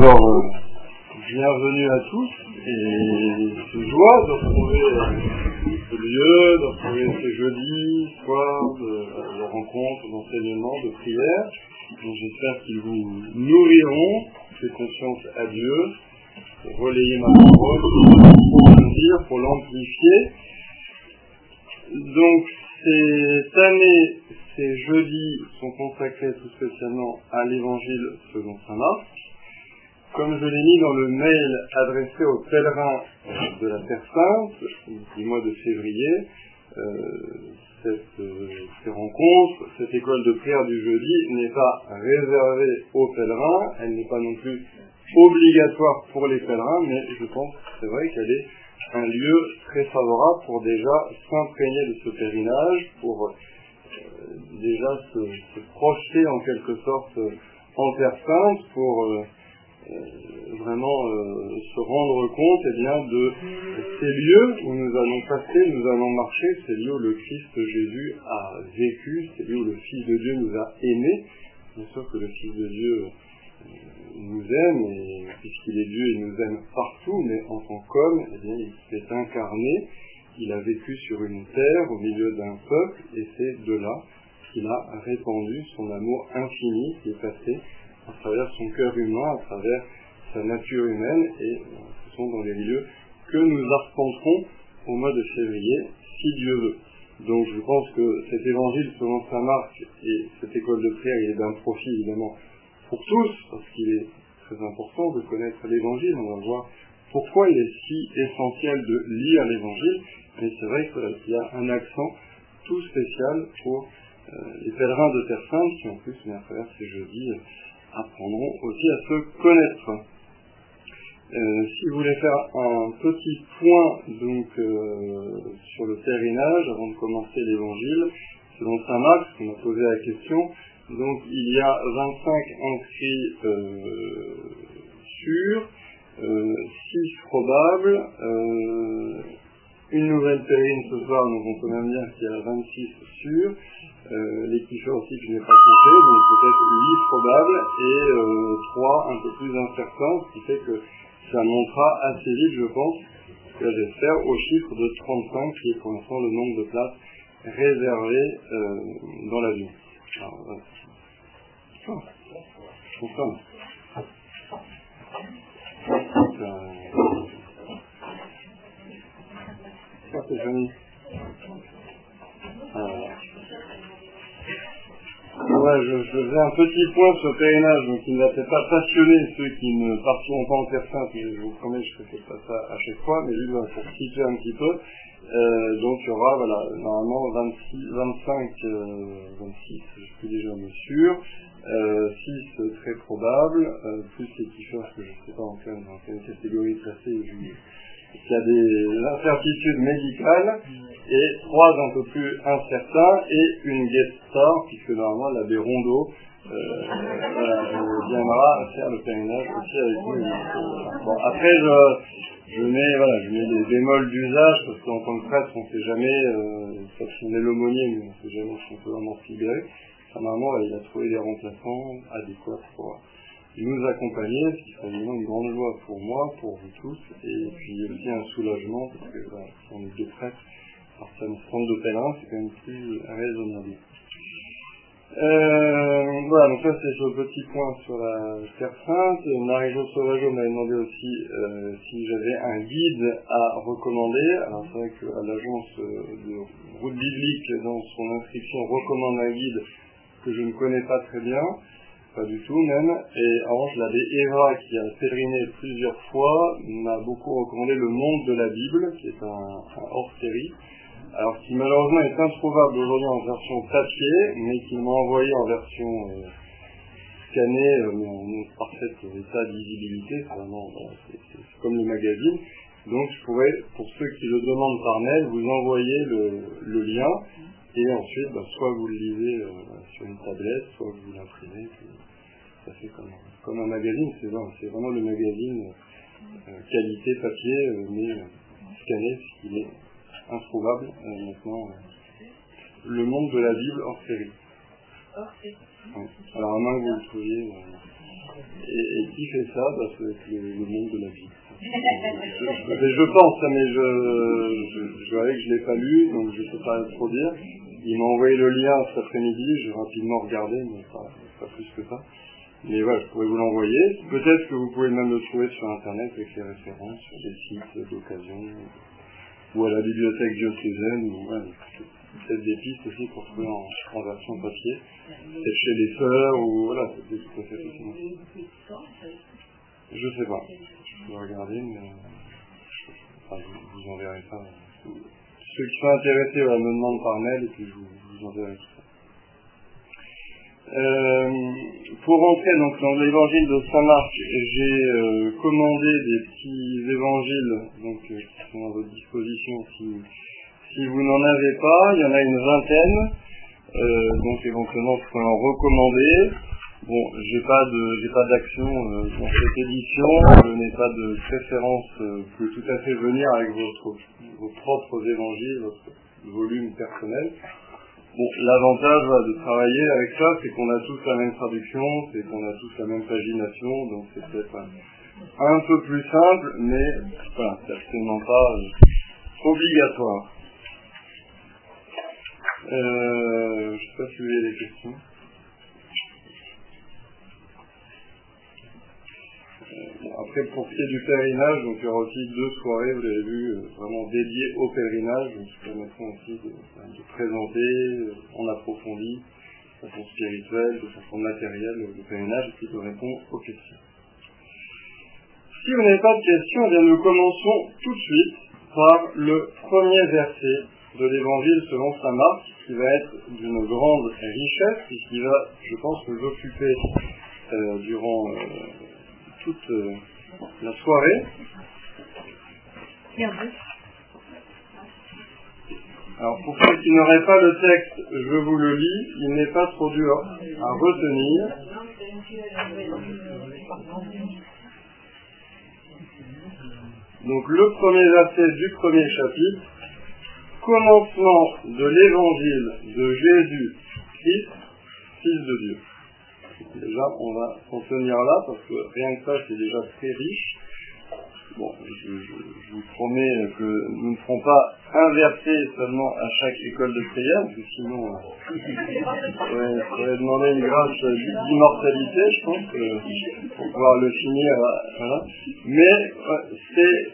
Alors, euh, bienvenue à tous et c'est joie de retrouver euh, ce lieu, de retrouver ces jeudis soirs de, rencontres, d'enseignements, de prières. J'espère qu'ils vous nourriront, fait confiance à Dieu, pour relayer ma parole, pour dire, pour l'amplifier. Donc cette année, ces jeudis sont consacrés tout spécialement à l'évangile selon saint Marc. Comme je l'ai mis dans le mail adressé aux pèlerins de la Terre Sainte du mois de février, euh, cette, euh, ces rencontres, cette école de prière du jeudi n'est pas réservée aux pèlerins, elle n'est pas non plus obligatoire pour les pèlerins, mais je pense c'est vrai qu'elle est un lieu très favorable pour déjà s'imprégner de ce pèlerinage, pour euh, déjà se, se, projeter en quelque sorte en Terre Sainte, pour euh, vraiment euh, se rendre compte eh bien, de ces lieux où nous allons passer, nous allons marcher, ces lieux où le Christ Jésus a vécu, ces lieux où le Fils de Dieu nous a aimés. Bien sûr que le Fils de Dieu nous aime, et puisqu'il est Dieu, il nous aime partout, mais en tant qu'homme, eh bien, il s'est incarné, il a vécu sur une terre, au milieu d'un peuple, et c'est de là qu'il a répandu son amour infini qui est passé à travers son cœur humain, à travers sa nature humaine, et ce sont dans les lieux que nous arpenterons au mois de février, si Dieu veut. Donc je pense que cet évangile selon saint Marc et cette école de prière, il est d'un profit évidemment pour tous, parce qu'il est très important de connaître l'évangile. On va voir pourquoi il est si essentiel de lire l'évangile, mais c'est vrai qu'il y a un accent tout spécial pour euh, les pèlerins de Terre Sainte qui en plus, mais à travers ces jeudis, apprendront aussi à se connaître. Euh, si vous voulez faire un petit point donc euh, sur le pèlerinage avant de commencer l'évangile, selon saint Marc, on m'a posé la question, donc il y a 25 inscrits euh, sûrs, euh, 6 probables, euh, une nouvelle pèlerine ce soir, donc on peut même dire qu'il y a 26 sûrs, euh, les kiffeurs aussi que je n'ai pas compté, donc peut-être 8 probables et 3 un peu plus incertains, ce qui fait que ça montera assez vite, je pense, que j'espère, au chiffre de 35, qui est pour l'instant le nombre de places réservées dans l'avion. Ouais, je, je faisais un petit point sur le pèlerinage, donc il n'a peut-être pas passionné ceux qui ne partiront pas en Terre Sainte, je vous promets, je ne fais pas ça à chaque fois, mais juste pour situer un petit peu. Euh, donc il y aura voilà, normalement 26, 25, euh, 26, je suis déjà sûr, euh, 6 très probables, euh, plus les kiffeurs que je ne sais pas en quelle, dans quelle catégorie il y a des incertitudes médicales, et trois un peu plus incertains, et une guest star, puisque normalement l'abbé Rondeau euh, voilà, viendra faire le pèlerinage aussi avec nous. Bon, après, je, je mets, voilà, je mets des bémols d'usage, parce qu'en tant que prêtre, on ne sait jamais, euh, sauf si on est l'aumônier, mais on ne sait jamais si on peut vraiment se libérer. Normalement, il a trouvé des remplaçants adéquats pour nous accompagner, ce qui serait vraiment une grande joie pour moi, pour vous tous, et puis aussi un soulagement, parce que si on est deux prêtres, semble de pèlerin, c'est quand même plus raisonnable. Euh, voilà, donc ça c'est le petit point sur la Terre Sainte. Marie-Jo Sauvageau m'avait demandé aussi euh, si j'avais un guide à recommander. Alors c'est vrai qu'à l'agence de route biblique, dans son inscription, recommande un guide que je ne connais pas très bien, pas du tout même. Et en revanche, l'abbé Eva, qui a pèleriné plusieurs fois, m'a beaucoup recommandé Le Monde de la Bible, qui est un, hors-série alors qui malheureusement est introuvable aujourd'hui en version papier, mais qui m'a envoyé en version euh, scannée, euh, mais en parfait état de visibilité, vraiment, c'est comme le magazine. Donc je pourrais, pour ceux qui le demandent par mail, vous envoyer le, le lien, et ensuite, bah, soit vous le lisez euh, sur une tablette, soit vous l'imprimez, ça fait comme, comme un magazine, c'est vraiment le magazine qualité papier, mais scanné, ce qu'il est introuvable euh, maintenant. Euh, le monde de la Bible hors série. Hors série. Ouais. Alors à moins que vous le trouviez. Euh... Et, qui fait ça bah, C'est le, le, monde de la vie. je, je, pense, hein, mais je, je, que je l'ai pas lu, donc je ne peux pas trop dire. Il m'a envoyé le lien cet après-midi, j'ai rapidement regardé, mais pas, pas, plus que ça. Mais voilà, je pourrais vous l'envoyer. Peut-être que vous pouvez même le trouver sur Internet avec les références, sur des sites d'occasion, ou à la bibliothèque diocésaine, ou voilà, peut-être des pistes aussi pour trouver en, version papier. Peut-être chez les sœurs, ou voilà, c'est tout à fait possible. Je sais pas. Je vais regarder, mais enfin, je vous enverrai ça ceux qui sont intéressés me demandent par mail et puis je vous, enverrai tout. Euh, pour rentrer donc dans l'évangile de Saint Marc, j'ai euh, commandé des petits évangiles donc, euh, qui sont à votre disposition si, vous n'en avez pas. Il y en a une vingtaine, donc éventuellement je peux en recommander. Bon, j'ai pas pas d'action dans cette édition, je n'ai pas de préférence, vous pouvez tout à fait venir avec vos propres évangiles, votre volume personnel. Bon, l'avantage de travailler avec ça, c'est qu'on a tous la même traduction, c'est qu'on a tous la même pagination, donc c'est peut-être un, peu plus simple, mais voilà, c'est absolument pas euh, obligatoire. Euh, je sais pas si vous avez des questions. Après, pour ce qui est du pèlerinage, donc il y aura aussi deux soirées, vous l'avez vu, euh, vraiment dédiées au pèlerinage, donc qui permettront aussi de, présenter euh, en approfondi, de façon spirituelle, de façon matérielle, le pèlerinage, et de répondre aux questions. Si vous n'avez pas de questions, eh bien nous commençons tout de suite par le premier verset de l'évangile selon saint Marc, qui va être d'une grande richesse, puisqu'il va, je pense, nous occuper euh, durant toute euh, la soirée. Alors pour ceux qui n'auraient pas le texte, je vous le lis, il n'est pas trop dur à retenir. Donc le premier verset du premier chapitre, commencement de l'évangile de Jésus Christ, Fils de Dieu. Déjà, on va s'en tenir là, parce que rien que ça, c'est déjà très riche. Bon, je, vous promets que nous ne ferons pas inverser seulement à chaque école de prière, parce que sinon, euh, on pourrait demander une grâce d'immortalité, je pense, euh, pour pouvoir le finir. Voilà. Mais c'est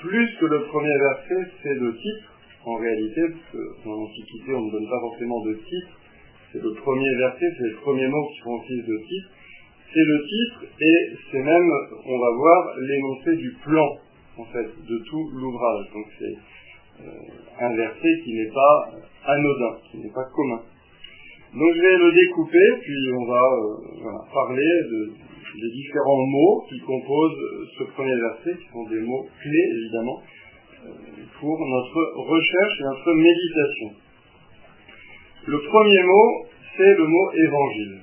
plus que le premier verset, c'est le titre, en réalité, parce que dans l'Antiquité, on ne donne pas forcément de titre c'est le premier verset, c'est le premier mot qui font office de titre. C'est le titre et c'est même, on va voir, l'énoncé du plan, en fait, de tout l'ouvrage. Donc c'est euh, un verset qui n'est pas anodin, qui n'est pas commun. Donc je vais le découper, puis on va euh, parler de, des différents mots qui composent ce premier verset, qui sont des mots clés évidemment, euh, pour notre recherche et notre méditation. Le premier mot, c'est le mot évangile.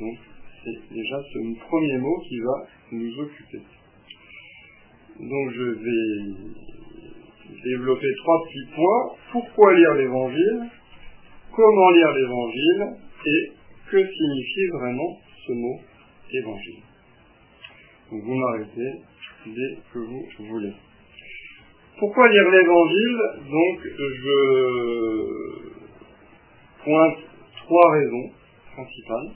Donc, c'est déjà ce premier mot qui va nous occuper. Donc, je vais développer trois petits points. Pourquoi lire l'évangile? Comment lire l'évangile? Et que signifie vraiment ce mot évangile? Vous m'arrêtez dès que vous voulez. Pourquoi lire l'évangile? Donc, je pointe trois raisons principales.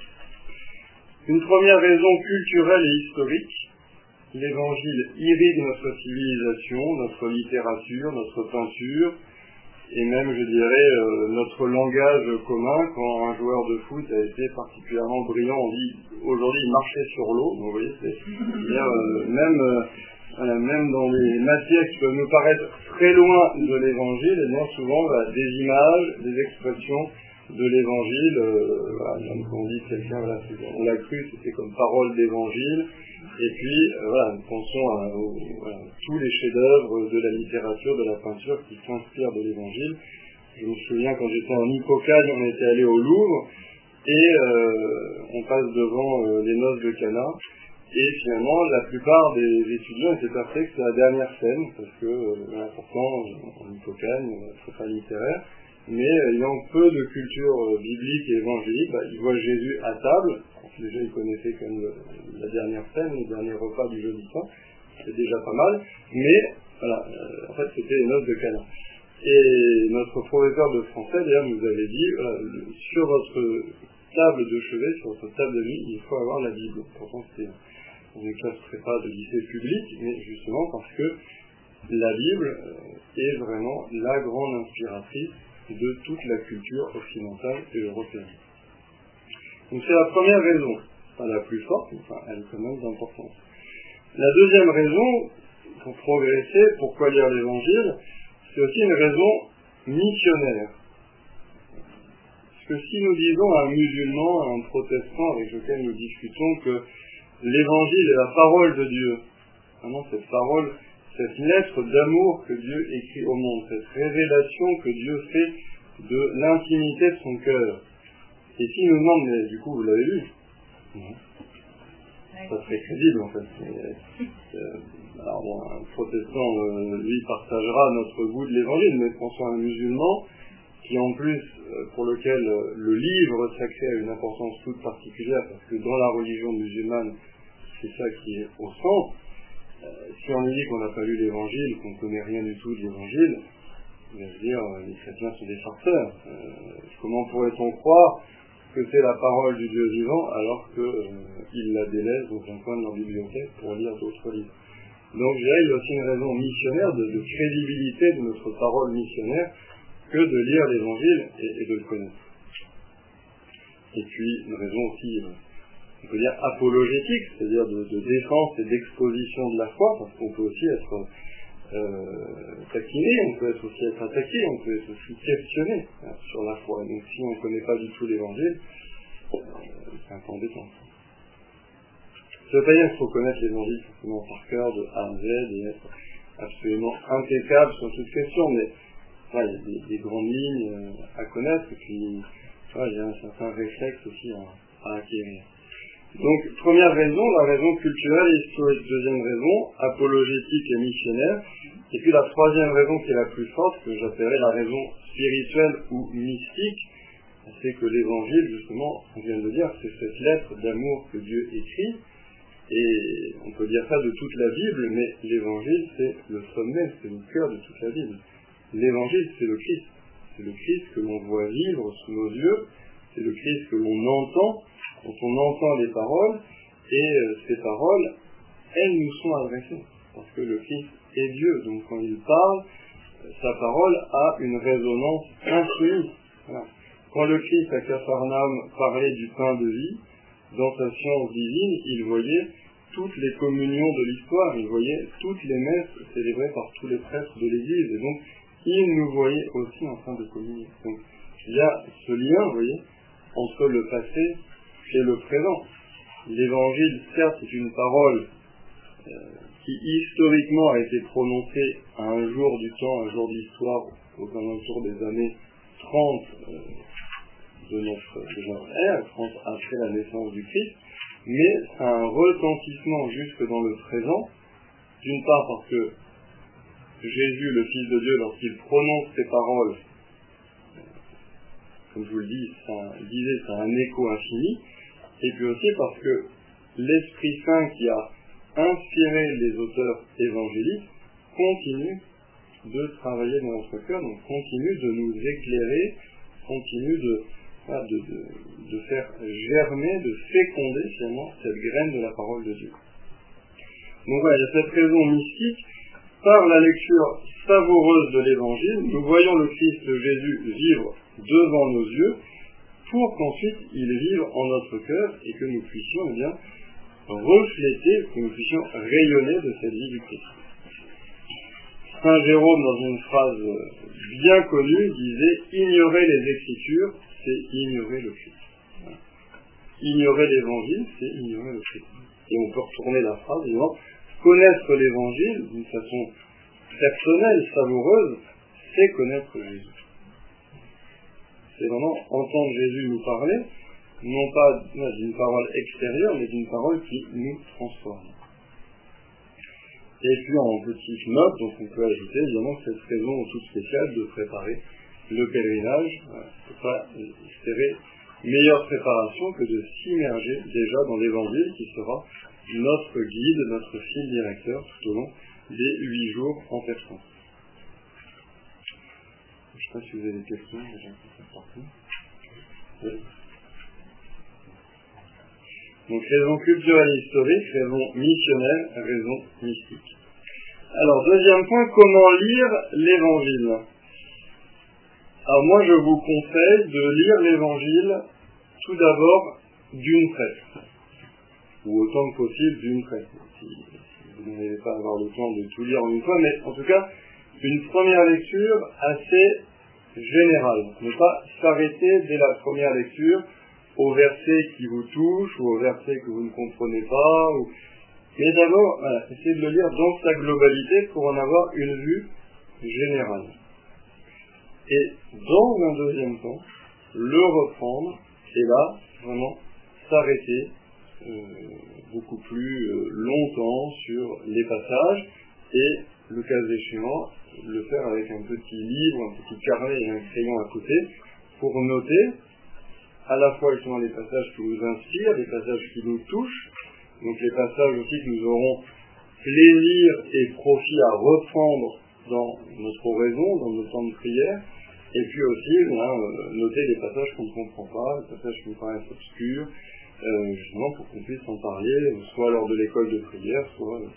Une première raison culturelle et historique. L'évangile irrigue notre civilisation, notre littérature, notre peinture, et même, je dirais, euh, notre langage commun. Quand un joueur de foot a été particulièrement brillant, on dit aujourd'hui il marchait sur l'eau. Vous voyez, c'est euh, même euh, même dans les matières qui peuvent nous paraître très loin de l'évangile, et bien souvent bah, des images, des expressions de l'évangile, euh, voilà, on dit quelqu'un, voilà, on l'a cru, c'était comme parole d'évangile, et puis euh, voilà, nous pensons à, tous les chefs-d'œuvre de la littérature, de la peinture qui s'inspirent de l'évangile. Je me souviens quand j'étais en Hippocagne, on était allé au Louvre, et euh, on passe devant euh, les noces de Cana, et finalement, la plupart des étudiants étaient persuadés que c'est la dernière scène, parce que, euh, pourtant, en Hippocagne, c'est pas littéraire, mais ayant peu de culture euh, biblique et évangélique, bah, ils voient Jésus à table, Déjà, ils connaissaient quand même la dernière scène, le dernier repas du jeudi soir. C'est déjà pas mal. Mais, voilà, euh, en fait, c'était les noces de Cana. Et notre professeur de français, d'ailleurs, nous avait dit, sur votre table de chevet, sur votre table de nuit, il faut avoir la Bible. Pourtant, c'était une classe prépa de lycée public, mais justement parce que la Bible euh, est vraiment la grande inspiratrice de toute la culture occidentale et européenne. Donc c'est la première raison, pas la plus forte, mais enfin, elle même d'importance. La deuxième raison, pour progresser, pourquoi lire l'évangile, c'est aussi une raison missionnaire. Parce que si nous disons à un musulman, à un protestant avec lequel nous discutons que l'évangile est la parole de Dieu, vraiment cette parole, cette lettre d'amour que Dieu écrit au monde, cette révélation que Dieu fait de l'intimité de son cœur. Et si nous demande, mais du coup, vous l'avez lu Non. Ça serait crédible en fait. Euh, alors bon, un protestant, euh, lui, partagera notre goût de l'évangile, mais pensons à un musulman qui en plus, euh, pour lequel le livre sacré a une importance toute particulière, parce que dans la religion musulmane, c'est ça qui est au centre. Si on lui dit qu'on n'a pas lu l'évangile, qu'on ne connaît rien du tout de l'évangile, il va se dire, les chrétiens sont des farceurs. comment pourrait-on croire que c'est la parole du Dieu vivant alors qu'ils la délaissent dans un coin de leur bibliothèque pour lire d'autres livres? Donc je dirais il y a aussi une raison missionnaire de, crédibilité de notre parole missionnaire que de lire l'évangile et, de le connaître. Et puis une raison aussi, euh, on peut dire apologétique, c'est-à-dire de, défense et d'exposition de la foi, parce qu'on peut aussi être euh, taquiné, on peut être aussi être attaqué, on peut être aussi questionné hein, sur la foi. Donc si on ne connaît pas du tout l'évangile, euh, c'est un peu embêtant. Ça veut pas dire qu'il faut connaître l'évangile forcément par cœur de A à Z et être absolument impeccable sur toute question, mais il y a des, grandes lignes euh, à connaître et puis il y a un certain réflexe aussi à, acquérir. Donc, première raison, la raison culturelle et historique. Deuxième raison, apologétique et missionnaire. Et puis la troisième raison qui est la plus forte, que j'appellerais la raison spirituelle ou mystique, c'est que l'évangile, justement, on vient de dire, c'est cette lettre d'amour que Dieu écrit, et on peut dire ça de toute la Bible, mais l'évangile, c'est le sommet, c'est le cœur de toute la Bible. L'évangile, c'est le Christ. C'est le Christ que l'on voit vivre sous nos yeux, c'est le Christ que l'on entend, on entend les paroles, et euh, ces paroles, elles nous sont adressées. Parce que le Christ est Dieu, donc quand il parle, sa parole a une résonance infinie. Quand le Christ à Capharnaüm parlait du pain de vie, dans sa science divine, il voyait toutes les communions de l'histoire, il voyait toutes les messes célébrées par tous les prêtres de l'Église, et donc il nous voyait aussi en train de communier. Donc il y a ce lien, vous voyez, entre le passé et le présent. L'évangile, certes, est une parole euh, qui historiquement a été prononcée à un jour du temps, un jour d'histoire, aux alentours des années 30, de notre, ère, après la naissance du Christ, mais a un retentissement jusque dans le présent, d'une part parce que Jésus, le Fils de Dieu, lorsqu'il prononce ces paroles, comme je vous le dis, ça a un écho infini, et puis aussi parce que l'Esprit Saint qui a inspiré les auteurs évangéliques continue de travailler dans notre cœur, donc continue de nous éclairer, continue de, de, faire germer, de féconder finalement cette graine de la parole de Dieu. Donc voilà, il y a cette raison mystique. Par la lecture savoureuse de l'Évangile, nous voyons le Christ de Jésus vivre devant nos yeux pour qu'ensuite il vive en notre cœur et que nous puissions eh bien, refléter, que nous puissions rayonner de cette vie du Christ. Saint Jérôme, dans une phrase bien connue, disait Ignorer les Écritures, c'est ignorer le Christ. Ignorer l'évangile, c'est ignorer le Christ. Et on peut retourner la phrase disant connaître l'évangile d'une façon personnelle, savoureuse, c'est connaître Jésus. C'est vraiment entendre Jésus nous parler, non pas d'une parole extérieure, mais d'une parole qui nous transforme. Et puis en petite note, donc on peut ajouter évidemment cette raison toute spéciale de préparer le pèlerinage, pour pas espérer meilleure préparation que de s'immerger déjà dans l'évangile qui sera notre guide, notre fil directeur tout au long des huit jours en personne. Je ne sais pas si vous avez des questions déjà. Oui. Donc raison culturelle et historique, raison missionnaire, raison mystique. Alors deuxième point, comment lire l'évangile? Alors moi je vous conseille de lire l'évangile tout d'abord d'une traite, ou autant que possible d'une traite. Si, vous n'allez pas avoir le temps de tout lire en une fois, mais en tout cas une première lecture assez générale. Ne pas s'arrêter dès la première lecture au verset qui vous touche ou au verset que vous ne comprenez pas. Mais d'abord, voilà, essayez de le lire dans sa globalité pour en avoir une vue générale. Et dans un deuxième temps, le reprendre et là, vraiment, s'arrêter euh, beaucoup plus euh, longtemps sur les passages et, le cas échéant, le faire avec un petit livre, un petit carnet et un crayon à côté pour noter à la fois justement les passages qui nous inspirent, les passages qui nous touchent, donc les passages aussi que nous aurons plaisir et profit à reprendre dans notre raison, dans nos temps de prière, et puis aussi euh, noter les passages qu'on ne comprend pas, les passages qui nous paraissent obscurs, euh, justement pour qu'on puisse en parler, soit lors de l'école de prière, soit euh,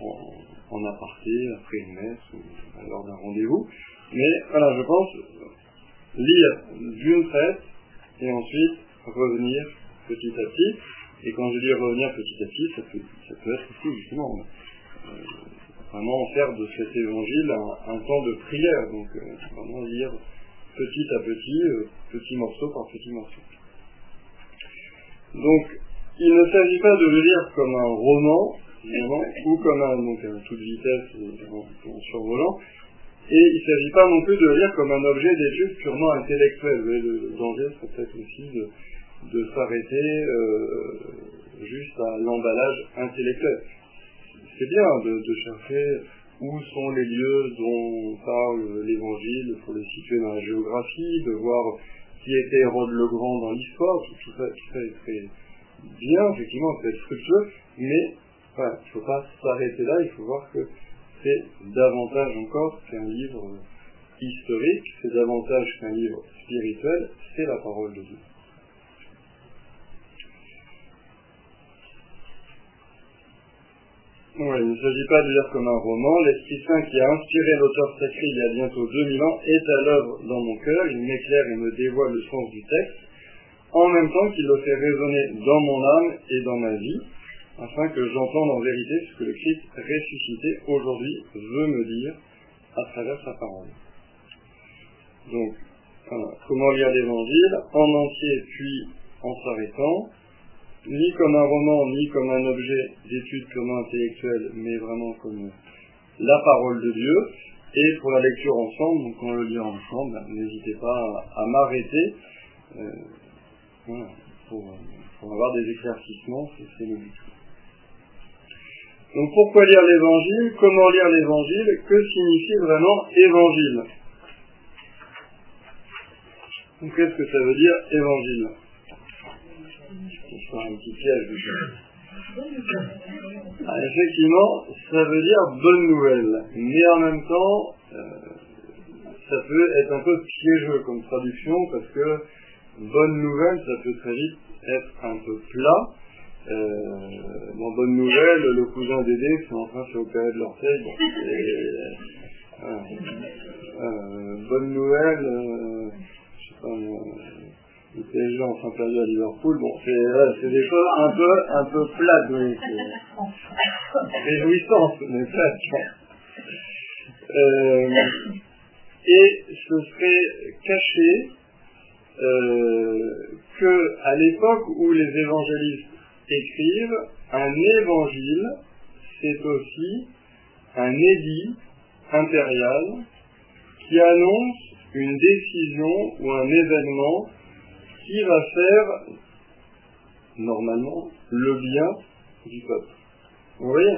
en, en, aparté, après une messe, ou lors d'un rendez-vous. Mais voilà, je pense lire d'une traite et ensuite revenir petit à petit. Et quand je dis revenir petit à petit, ça peut, ça peut être aussi justement euh, vraiment faire de cet évangile un, temps de prière. Donc euh, vraiment lire petit à petit, euh, petit morceau par petit morceau. Donc il ne s'agit pas de le lire comme un roman, ou comme un, donc à toute vitesse en, en survolant, et il ne s'agit pas non plus de lire comme un objet d'étude purement intellectuel. Le danger serait peut-être aussi de, de s'arrêter euh, juste à l'emballage intellectuel. C'est bien de, chercher où sont les lieux dont parle l'évangile, il faut les situer dans la géographie, de voir qui était Hérode le Grand dans l'histoire, tout, ça, tout ça est très bien, effectivement, être fructueux, mais il ne faut pas s'arrêter là, il faut voir que c'est davantage encore qu'un livre historique, c'est davantage qu'un livre spirituel, c'est la parole de Dieu. il ne s'agit pas de lire comme un roman. L'Esprit Saint qui a inspiré l'auteur sacré il y a bientôt 2000 ans est à l'œuvre dans mon cœur. Il m'éclaire et me dévoile le sens du texte, en même temps qu'il le fait résonner dans mon âme et dans ma vie afin que j'entende en vérité ce que le Christ ressuscité aujourd'hui veut me dire à travers sa parole. Donc, comment lire l'évangile en entier puis en s'arrêtant, ni comme un roman, ni comme un objet d'étude purement intellectuelle, mais vraiment comme la parole de Dieu. Et pour la lecture ensemble, donc on le lit ensemble, ben, n'hésitez pas à, m'arrêter euh, pour, avoir des éclaircissements, c'est le but. Donc pourquoi lire l'évangile? Comment lire l'évangile? Que signifie vraiment évangile? Qu'est-ce que ça veut dire évangile? Je un petit piège ah, Effectivement, ça veut dire bonne nouvelle. Mais en même temps, euh, ça peut être un peu piégeux comme traduction parce que bonne nouvelle, ça peut très vite être un peu plat. Euh, bon, bonne nouvelle, le cousin d'Aidé c'est en train de s'opérer de l'orteil. Bon, euh, euh, bonne nouvelle, euh, je sais pas, le PSG en perdu à Liverpool. Bon, c'est des choses un peu, un peu plates, oui. Réjouissance, mais plates. Euh, et ce serait caché euh, que à l'époque où les évangélistes écrivent un évangile, c'est aussi un édit impérial qui annonce une décision ou un événement qui va faire normalement le bien du peuple. Vous voyez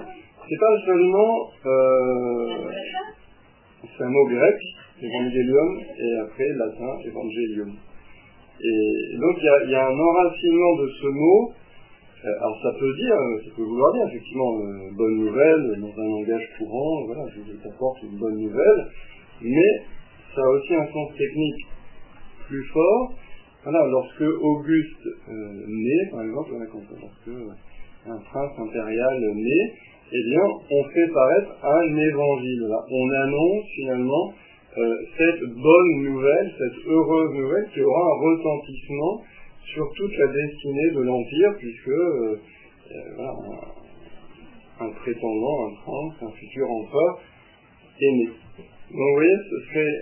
C'est pas seulement euh, c'est un mot grec, évangélium, et après latin, évangélium. Et donc il y a, un enracinement de ce mot. Euh, alors ça peut dire, ça peut vouloir dire effectivement bonne nouvelle dans un langage courant, voilà, je t'apporte une bonne nouvelle, mais ça a aussi un sens technique plus fort. Voilà, lorsque Auguste naît, par exemple, lorsque un prince impérial naît, eh bien, on fait paraître un évangile. On annonce finalement euh, cette bonne nouvelle, cette heureuse nouvelle qui aura un retentissement sur toute la destinée de l'Empire, puisque euh, euh, un, prétendant, un prince, un futur empereur est né. Donc vous voyez, ce serait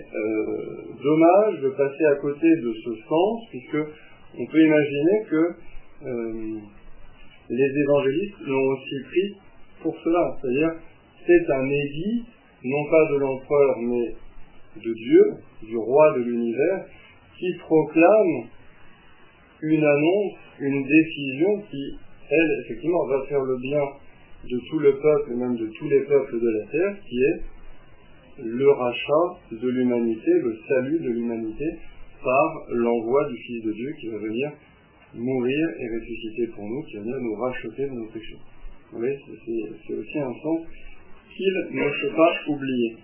dommage de passer à côté de ce sens, puisque on peut imaginer que les évangélistes l'ont aussi pris pour cela. C'est-à-dire, c'est un édit, non pas de l'empereur, mais de Dieu, du roi de l'univers, qui proclame une annonce, une décision qui, elle, effectivement, va faire le bien de tout le peuple, même de tous les peuples de la terre, qui est le rachat de l'humanité, le salut de l'humanité, par l'envoi du Fils de Dieu qui va venir mourir et ressusciter pour nous, qui va venir nous racheter de nos péchés. Vous voyez, c'est aussi un sens qu'il ne faut pas oublier.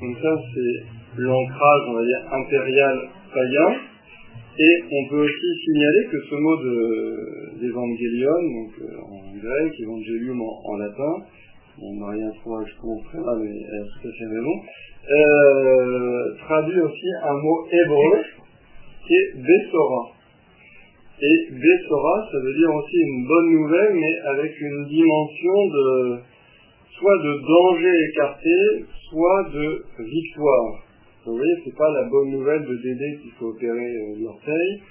Donc ça, c'est l'ancrage, on va dire, impérial Et on peut aussi signaler que ce mot d'évangélion, donc euh, en grec, évangélium en, latin, bon, Maria trouve je comprends là, mais elle a tout à fait raison, euh, traduit aussi un mot hébreu qui est Bessora. Et Bessora, ça veut dire aussi une bonne nouvelle, mais avec une dimension de soit de danger écarté, soit de victoire. Vous voyez, c'est pas la bonne nouvelle de Dédé qu'il faut opérer euh, l'orteil,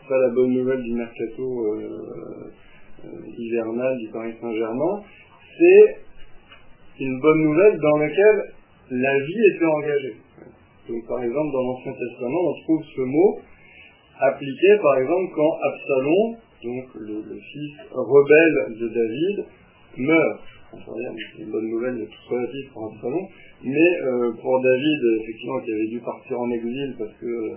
c'est pas la bonne nouvelle du mercato euh, euh, hivernal du Paris Saint-Germain, c'est une bonne nouvelle dans laquelle la vie était engagée. Donc par exemple dans l'Ancien Testament, on trouve ce mot appliqué par exemple quand Absalom, donc le, fils rebelle de David, meurt. C'est une bonne nouvelle de tout relatif pour Absalom, mais euh, pour David, effectivement, qui avait dû partir en exil parce que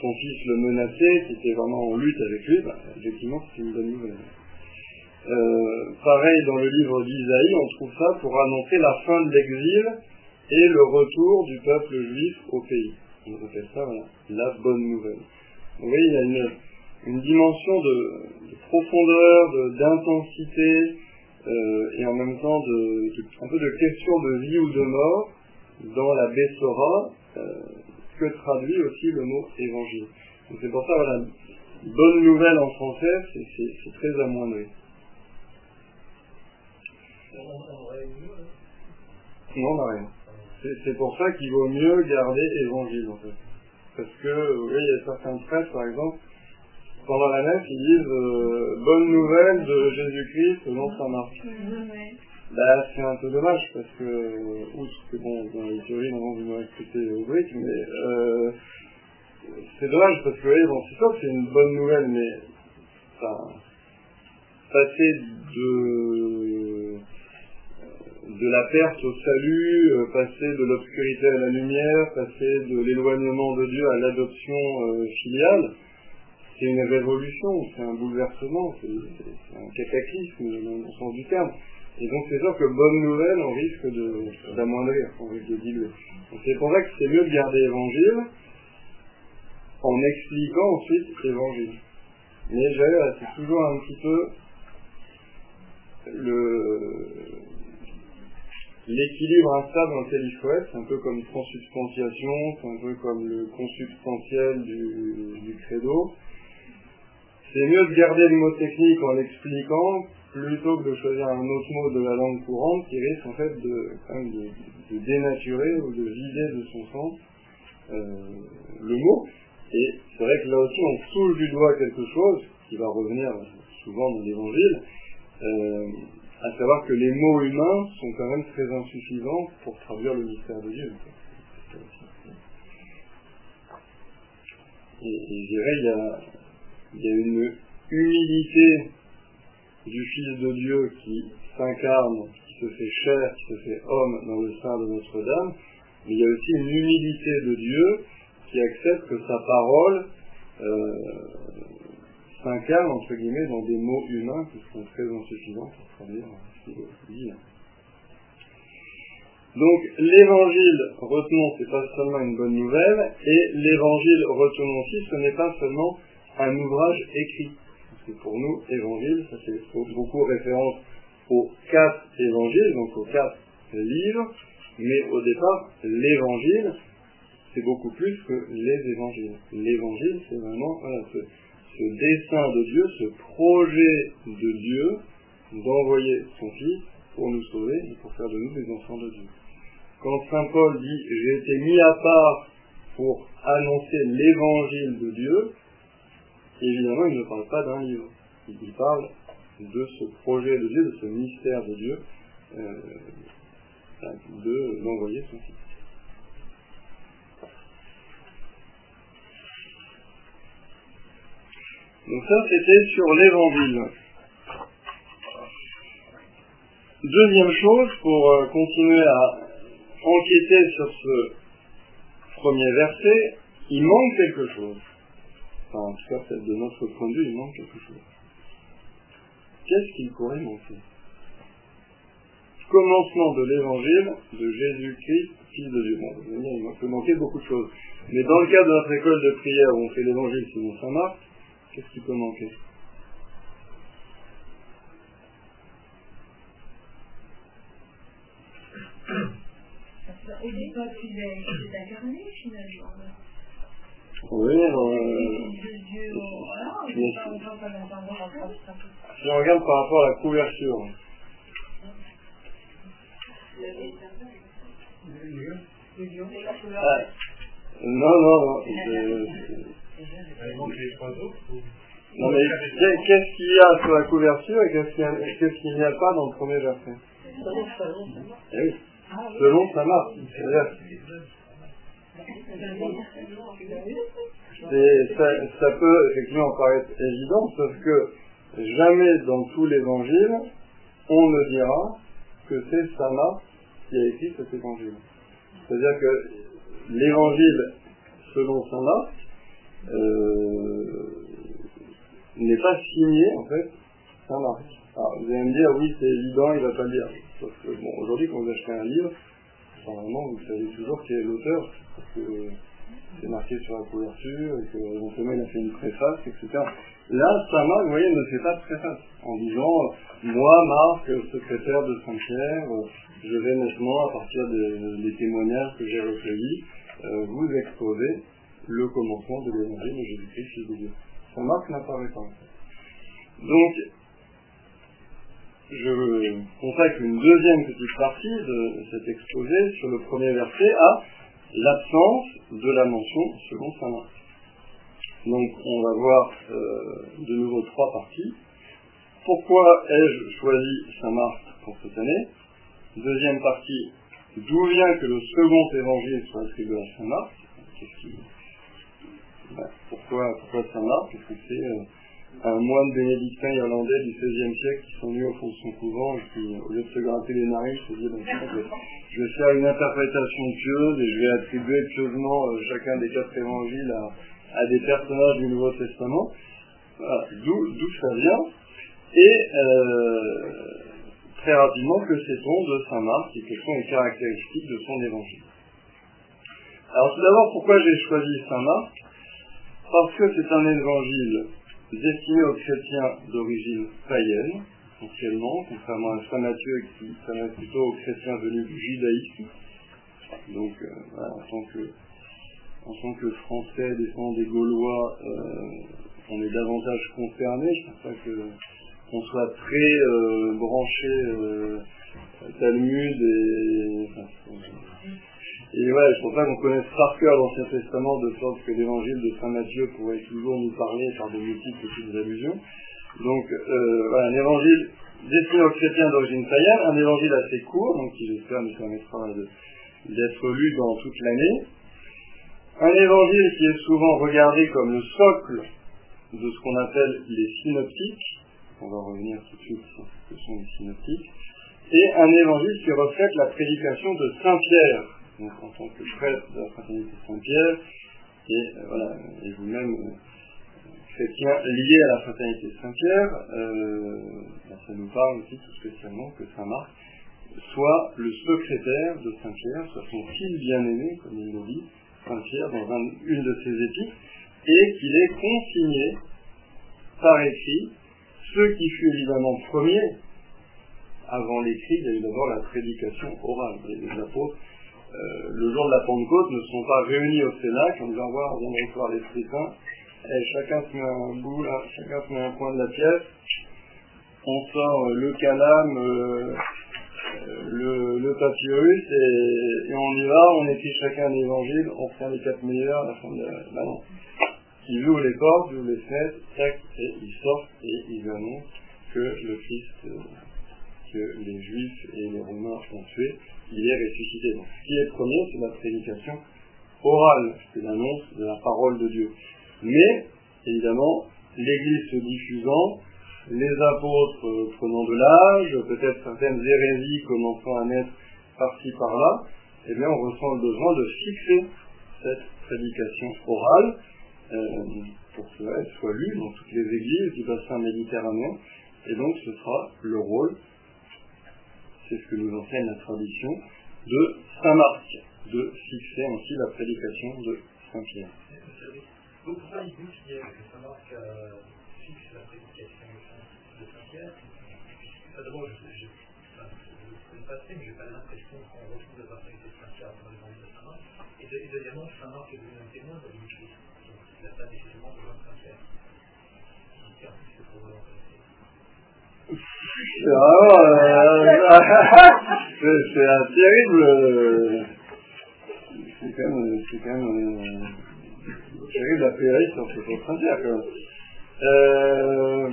son fils le menaçait, qui était vraiment en lutte avec lui, bah, effectivement, c'est une bonne nouvelle. Euh, pareil, dans le livre d'Isaïe, on trouve ça pour annoncer la fin de l'exil et le retour du peuple juif au pays. On appelle ça la bonne nouvelle. Vous voyez, il y a une dimension de, profondeur, d'intensité, euh, et en même temps de, un peu de question de vie ou de mort dans la Bessora, euh, que traduit aussi le mot évangile. c'est pour ça, voilà, bonne nouvelle en français, c'est très amoindri. Non, on rien. C'est pour ça qu'il vaut mieux garder évangile, en fait. Parce que, voyez, il y a certains prêtres, par exemple, pendant la nef, ils disent euh, Bonne nouvelle de Jésus-Christ selon Saint Marc. Bah, c'est un peu dommage, parce que, outre que, bon, dans les théories, normalement, vous m'aurez écouté au briques, mais euh, c'est dommage, parce que, vous voyez, bon, c'est sûr que c'est une bonne nouvelle, mais passer de de la perte au salut, euh, passer de l'obscurité à la lumière, passer de l'éloignement de Dieu à l'adoption euh, filiale, c'est une révolution, c'est un bouleversement, c'est un cataclysme dans le sens du terme. Et donc c'est sûr que bonne nouvelle, on risque d'amoindrir, on risque de diluer. C'est pour ça que c'est mieux de garder évangile en expliquant ensuite l'évangile. Mais c'est toujours un petit peu l'équilibre instable dans lequel il faut être, c'est un peu comme transubstantiation, c'est un peu comme le consubstantiel du credo. C'est mieux de garder le mot technique en l'expliquant plutôt que de choisir un autre mot de la langue courante qui risque en fait de, de, dénaturer ou de vider de son sens euh, le mot. Et c'est vrai que là aussi on touche du doigt quelque chose qui va revenir souvent dans l'évangile. Euh, à savoir que les mots humains sont quand même très insuffisants pour traduire le mystère de Dieu. Et, je dirais, il y, a, il y a une humilité du Fils de Dieu qui s'incarne, qui se fait chair, qui se fait homme dans le sein de Notre-Dame, mais il y a aussi une humilité de Dieu qui accepte que sa parole euh, s'incarne, entre guillemets, dans des mots humains qui sont très insuffisants pour traduire ce qu'il dit. Donc l'évangile, retenons, c'est pas seulement une bonne nouvelle, et l'évangile, retenons aussi, ce n'est pas seulement un ouvrage écrit. Parce que pour nous, évangile, ça fait beaucoup référence aux quatre évangiles, donc aux quatre livres, mais au départ, l'évangile, c'est beaucoup plus que les évangiles. L'évangile, c'est vraiment ce, ce, dessein de Dieu, ce projet de Dieu d'envoyer son Fils pour nous sauver et pour faire de nous des enfants de Dieu. Quand Saint Paul dit j'ai été mis à part pour annoncer l'évangile de Dieu, évidemment il ne parle pas d'un livre. Il parle de ce projet de Dieu, de ce mystère de Dieu, euh, de d'envoyer son Fils. Donc ça, c'était sur l'évangile. Deuxième chose, pour euh, continuer à enquêter sur ce premier verset, il manque quelque chose. Enfin, en tout cas, de notre point de vue, il manque quelque chose. Qu'est-ce qu'il pourrait manquer? Commencement de l'évangile de Jésus-Christ, Fils de Dieu. Bon, il peut manquer beaucoup de choses. Mais dans le cadre de notre école de prière où on fait l'évangile selon Saint Marc, qu'est-ce qui peut manquer? Au départ, c'est incarné finalement. Oui, si on regarde par rapport à la couverture. Ah, non, non, non. Non, mais qu'est-ce qu'il y a sur la couverture et qu'est-ce qu'il n'y a pas dans le premier verset eh oui selon sa marque. Ça, ça, peut effectivement paraître évident, sauf que jamais dans tout l'évangile, on ne dira que c'est sa marque qui a écrit cet évangile. C'est-à-dire que l'évangile, selon sa marque, euh, n'est pas signé, en fait, sa marque. Alors, vous allez me dire, oui, c'est évident, il va pas le dire. Sauf que, bon, aujourd'hui, quand vous achetez un livre, normalement, vous savez toujours qui est l'auteur, parce que c'est marqué sur la couverture, et que il a fait une préface, etc. Là, Saint-Marc, vous voyez, ne fait pas de préface, en disant, moi, Marc, secrétaire de Saint-Pierre, je vais maintenant, à partir des, témoignages que j'ai recueillis, euh, vous exposer le commencement de l'évangile de Jésus-Christ, fils de Dieu. Saint-Marc n'apparaît pas. Donc, je consacre une deuxième petite partie de cet exposé sur le premier verset à l'absence de la mention selon saint Marc. Donc on va voir euh, de nouveau trois parties. Pourquoi ai-je choisi saint Marc pour cette année? Deuxième partie, d'où vient que le second évangile soit attribué à saint Marc? Ben, pourquoi, saint Marc? Que c'est euh, un moine bénédictin irlandais du XVIe siècle qui s'ennuie au fond de son couvent et qui, au lieu de se gratter les narines, se dit, ben, je, vais faire une interprétation pieuse et je vais attribuer pieusement euh, chacun des quatre évangiles à, des personnages du Nouveau Testament. D'où ça vient. Et euh, très rapidement, que sait-on de Saint Marc et quelles sont les caractéristiques de son évangile? Alors tout d'abord, pourquoi j'ai choisi Saint Marc? Parce que c'est un évangile destiné aux chrétiens d'origine païenne, essentiellement, contrairement à Saint Matthieu qui s'adresse plutôt aux chrétiens venus du judaïsme. Donc, euh, en, tant que, Français descendant des Gaulois, euh, on est davantage concerné. Je ne pense pas qu'on soit très euh, branché Talmud et et ouais, je pense pas qu'on connaisse par cœur l'Ancien Testament de sorte que l'évangile de Saint Matthieu pourrait toujours nous parler par de multiples petites allusions. Donc euh, voilà, un évangile destiné aux chrétiens d'origine païenne, un évangile assez court, donc qui j'espère nous permettra d'être lu dans toute l'année. Un évangile qui est souvent regardé comme le socle de ce qu'on appelle les synoptiques, on va revenir tout de suite sur ce que sont les synoptiques, et un évangile qui reflète la prédication de Saint Pierre, donc en tant que prêtre de la fraternité Saint-Pierre, et euh, voilà, et vous-même, euh, chrétien lié à la fraternité Saint-Pierre, ben, ça nous parle aussi tout spécialement que Saint Marc soit le secrétaire de Saint-Pierre, soit son fils bien-aimé, comme il le dit, Saint-Pierre, dans une de ses épîtres, et qu'il est consigné par écrit, ce qui fut évidemment premier, avant l'écrit, il y a eu d'abord la prédication orale. Les apôtres, euh, le jour de la Pentecôte, ne sont pas réunis au Sénat, en disant, voir, on de l'Esprit Saint, et chacun se met un bout, chacun se met un coin de la pièce, on sort euh, le calame, euh, le, papyrus, et, on y va, on écrit chacun l'évangile, on prend les quatre meilleurs à la fin de la... Bah non. Ils ouvrent les portes, ils ouvrent les fenêtres, tac, et ils sortent, et ils annoncent que le Christ que les Juifs et les Romains ont tué, il est ressuscité. Donc, ce qui est premier, c'est la prédication orale, c'est l'annonce de la parole de Dieu. Mais, évidemment, l'Église se diffusant, les apôtres prenant de l'âge, peut-être certaines hérésies commençant à naître par-ci par-là, eh bien, on ressent le besoin de fixer cette prédication orale euh, pour qu'elle soit lue dans toutes les églises du bassin méditerranéen. Et donc, ce sera le rôle c'est ce que nous enseigne la tradition, de Saint Marc, de fixer ainsi la prédication de Saint Pierre. Euh, pas pas deuxièmement, Saint Marc est devenu un témoin de l'Église, il n'a pas nécessairement besoin de Saint Pierre. Donc c'est un peu ce que c'est un terrible. C'est quand même, c'est quand même euh, terrible apéry sur ce frontière. Euh,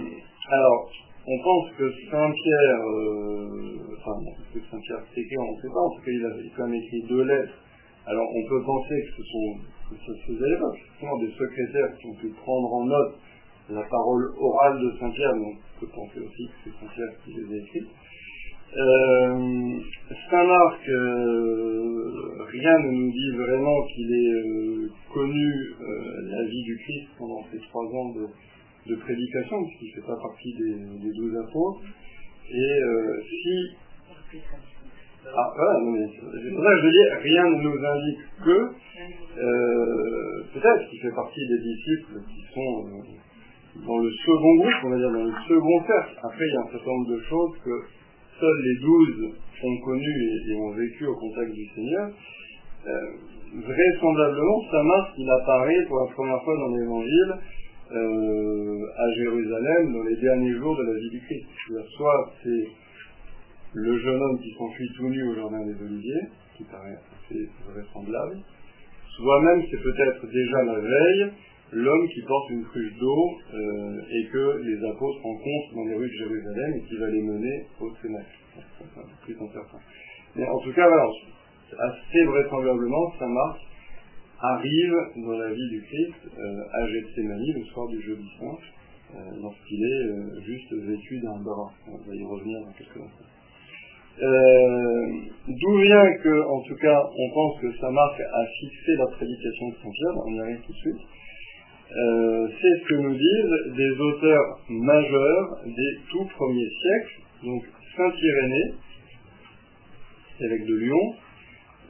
alors, on pense que Saint-Pierre, euh, enfin, que Saint-Pierre c'est écrit, on ne sait pas, en tout cas il a quand même écrit deux lettres. Alors on peut penser que ce sont que se faisait à l'époque, des secrétaires qui ont pu prendre en note la parole orale de Saint-Pierre, donc on peut penser aussi que c'est Saint-Pierre qui les a écrits. Euh, Saint-Marc, euh, rien ne nous dit vraiment qu'il ait euh, connu la vie du Christ pendant ces trois ans de, prédication, puisqu'il ne fait pas partie des, douze apôtres. Et si... Ah voilà, c'est pour ça que je dis, rien ne nous indique que, peut-être qu'il fait partie des disciples qui sont dans le second groupe, on va dire dans le second cercle. Après, il y a un certain nombre de choses que seuls les douze ont connues et, ont vécu au contact du Seigneur. Euh, vraisemblablement, Marc, il apparaît pour la première fois dans l'Évangile euh, à Jérusalem dans les derniers jours de la vie du Christ. Soit c'est le jeune homme qui s'enfuit tout nu au jardin des Oliviers, qui paraît assez vraisemblable, soit même c'est peut-être déjà la veille, l'homme qui porte une cruche d'eau euh, et que les apôtres rencontrent dans les rues de Jérusalem et qui va les mener au Cénacle. plus certain. Mais en tout cas, voilà, assez vraisemblablement, Saint Marc arrive dans la vie du Christ euh, à Gethsemane le soir du jeudi saint, euh, lorsqu'il est juste vêtu d'un barat. On va y revenir dans quelques instants. D'où vient que, en tout cas, on pense que Saint Marc a fixé la prédication de Saint Pierre, on y arrive tout de suite. Euh, c'est ce que nous disent des auteurs majeurs des tout premiers siècles, donc Saint Irénée, évêque de Lyon,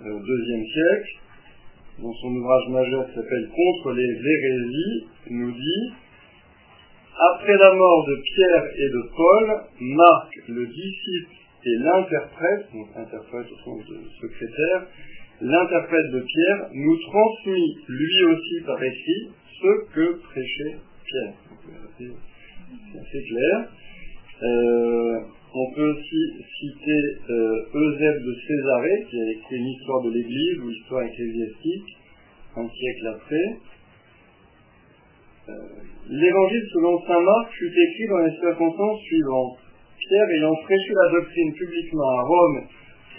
euh, deuxième siècle, dans son ouvrage majeur s'appelle Contre les hérésies, nous dit Après la mort de Pierre et de Paul, Marc, le disciple et l'interprète, donc interprète au sens de secrétaire, l'interprète de Pierre, nous transmit lui aussi par écrit ce que prêchait Pierre. C'est assez clair. Euh, on peut aussi citer euh, de Césarée, qui a écrit l'histoire de l'Église ou l'histoire ecclésiastique, un siècle après. Euh, L'évangile selon saint Marc fut écrit dans les circonstances suivantes. Pierre ayant prêché la doctrine publiquement à Rome,